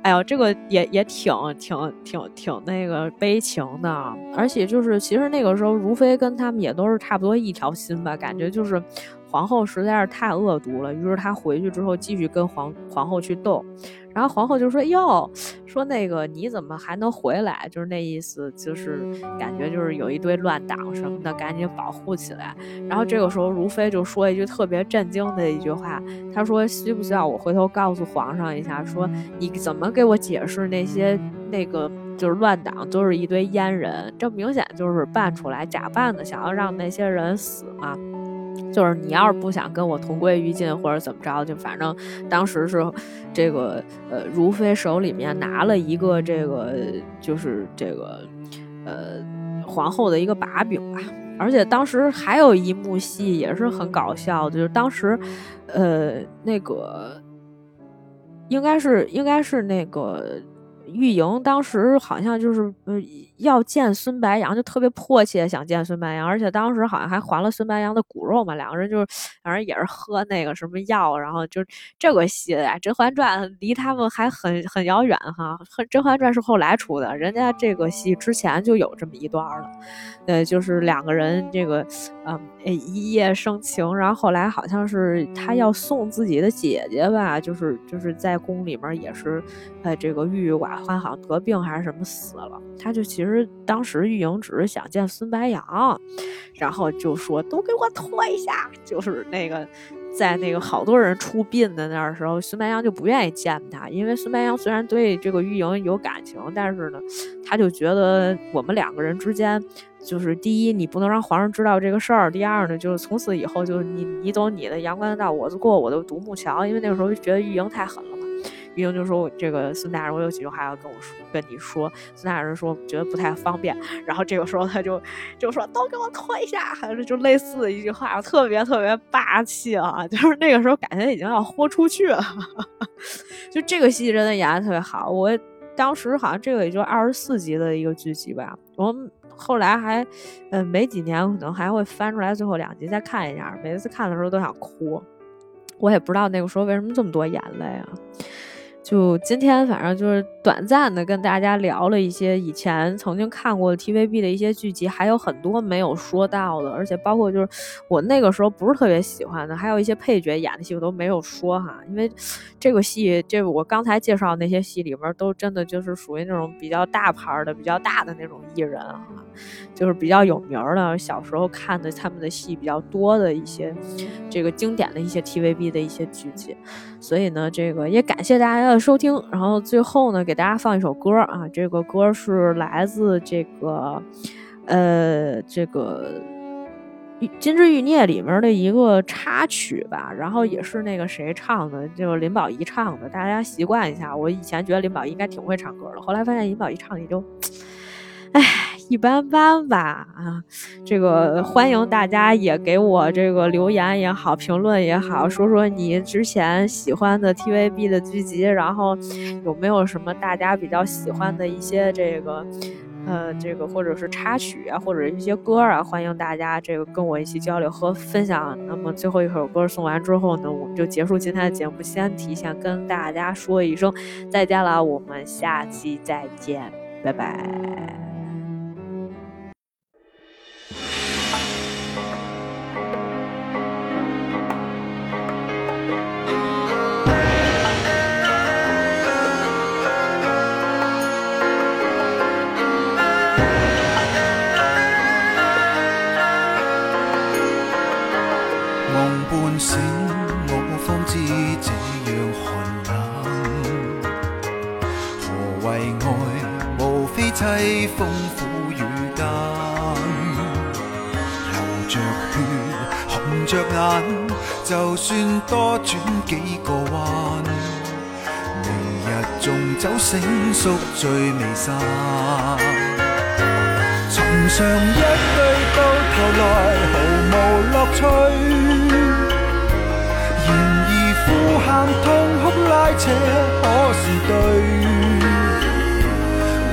哎呦，这个也也挺挺挺挺那个悲情的。而且就是其实那个时候如妃跟他们也都是差不多一条心吧，感觉就是皇后实在是太恶毒了。于是她回去之后继续跟皇皇后去斗。然后皇后就说：“哟，说那个你怎么还能回来？就是那意思，就是感觉就是有一堆乱党什么的，赶紧保护起来。”然后这个时候，如妃就说一句特别震惊的一句话，她说：“需不需要我回头告诉皇上一下？说你怎么给我解释那些那个就是乱党都是一堆阉人？这明显就是扮出来假扮的，想要让那些人死嘛。”就是你要是不想跟我同归于尽或者怎么着，就反正当时是这个呃，如妃手里面拿了一个这个就是这个呃皇后的一个把柄吧。而且当时还有一幕戏也是很搞笑，就是当时呃那个应该是应该是那个。玉莹当时好像就是呃要见孙白杨，就特别迫切想见孙白杨，而且当时好像还还了孙白杨的骨肉嘛。两个人就是反正也是喝那个什么药，然后就这个戏，《甄嬛传》离他们还很很遥远哈。《甄嬛传》是后来出的，人家这个戏之前就有这么一段了。呃，就是两个人这个嗯一夜生情，然后后来好像是他要送自己的姐姐吧，就是就是在宫里面也是呃这个郁郁寡欢。好像得病还是什么死了，他就其实当时玉莹只是想见孙白杨，然后就说都给我脱一下，就是那个在那个好多人出殡的那儿时候，孙白杨就不愿意见他，因为孙白杨虽然对这个玉莹有感情，但是呢，他就觉得我们两个人之间，就是第一，你不能让皇上知道这个事儿；第二呢，就是从此以后，就是你你走你的阳关道，我过我的独木桥，因为那个时候觉得玉莹太狠了嘛。玉莹就说：“这个孙大人，我有几句话要跟我说，跟你说。”孙大人说：“觉得不太方便。”然后这个时候他就就说：“都给我退下！”还是就类似的一句话，特别特别霸气啊！[LAUGHS] 就是那个时候感觉已经要豁出去了。[LAUGHS] 就这个戏真的演的特别好。我当时好像这个也就二十四集的一个剧集吧。我后来还嗯没几年，可能还会翻出来最后两集再看一下。每次看的时候都想哭。我也不知道那个时候为什么这么多眼泪啊。就今天，反正就是短暂的跟大家聊了一些以前曾经看过 TVB 的一些剧集，还有很多没有说到的，而且包括就是我那个时候不是特别喜欢的，还有一些配角演的戏我都没有说哈，因为这个戏，这我刚才介绍那些戏里面都真的就是属于那种比较大牌的、比较大的那种艺人哈，就是比较有名的，小时候看的他们的戏比较多的一些这个经典的一些 TVB 的一些剧集，所以呢，这个也感谢大家的。收听，然后最后呢，给大家放一首歌啊，这个歌是来自这个，呃，这个《金枝欲孽》里面的一个插曲吧，然后也是那个谁唱的，就是林保怡唱的，大家习惯一下。我以前觉得林保怡应该挺会唱歌的，后来发现林保怡唱的也就，唉。[LAUGHS] 一般般吧，啊，这个欢迎大家也给我这个留言也好，评论也好，说说你之前喜欢的 TVB 的剧集，然后有没有什么大家比较喜欢的一些这个，呃，这个或者是插曲啊，或者一些歌啊，欢迎大家这个跟我一起交流和分享。那么最后一首歌送完之后呢，我们就结束今天的节目，先提前跟大家说一声再见了，我们下期再见，拜拜。醒我方知这样寒冷何谓爱无非凄风苦雨间流着血红着眼就算多转几个弯明日纵酒醒宿醉未散。从上一句到头来毫无乐趣。喊痛哭拉扯，可是对？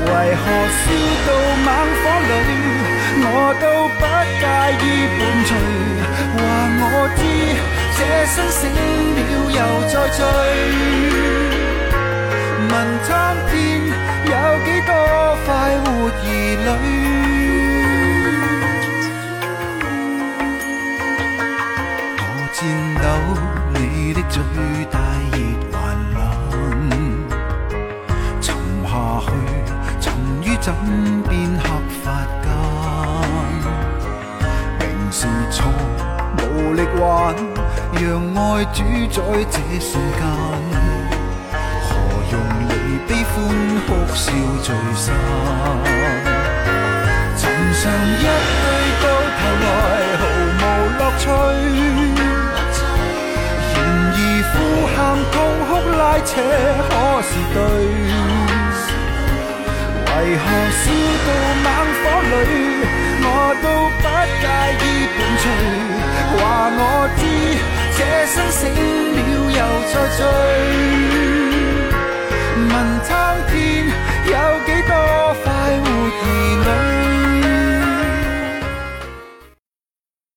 为何烧到猛火里，我都不介意伴随？话我知，这生醒了又再醉。问苍天，有几多快活儿女？你的嘴大热还冷，沉下去。沉于枕边黑发间，明是错，无力挽，让爱主宰这瞬间。何用离悲欢哭笑聚散？寻常一对到头来毫无乐趣，呼喊痛哭拉扯，可是对？为何烧到猛火里，我都不介意伴随？话我知，这生死了又再聚。问苍天，有几多快活儿女？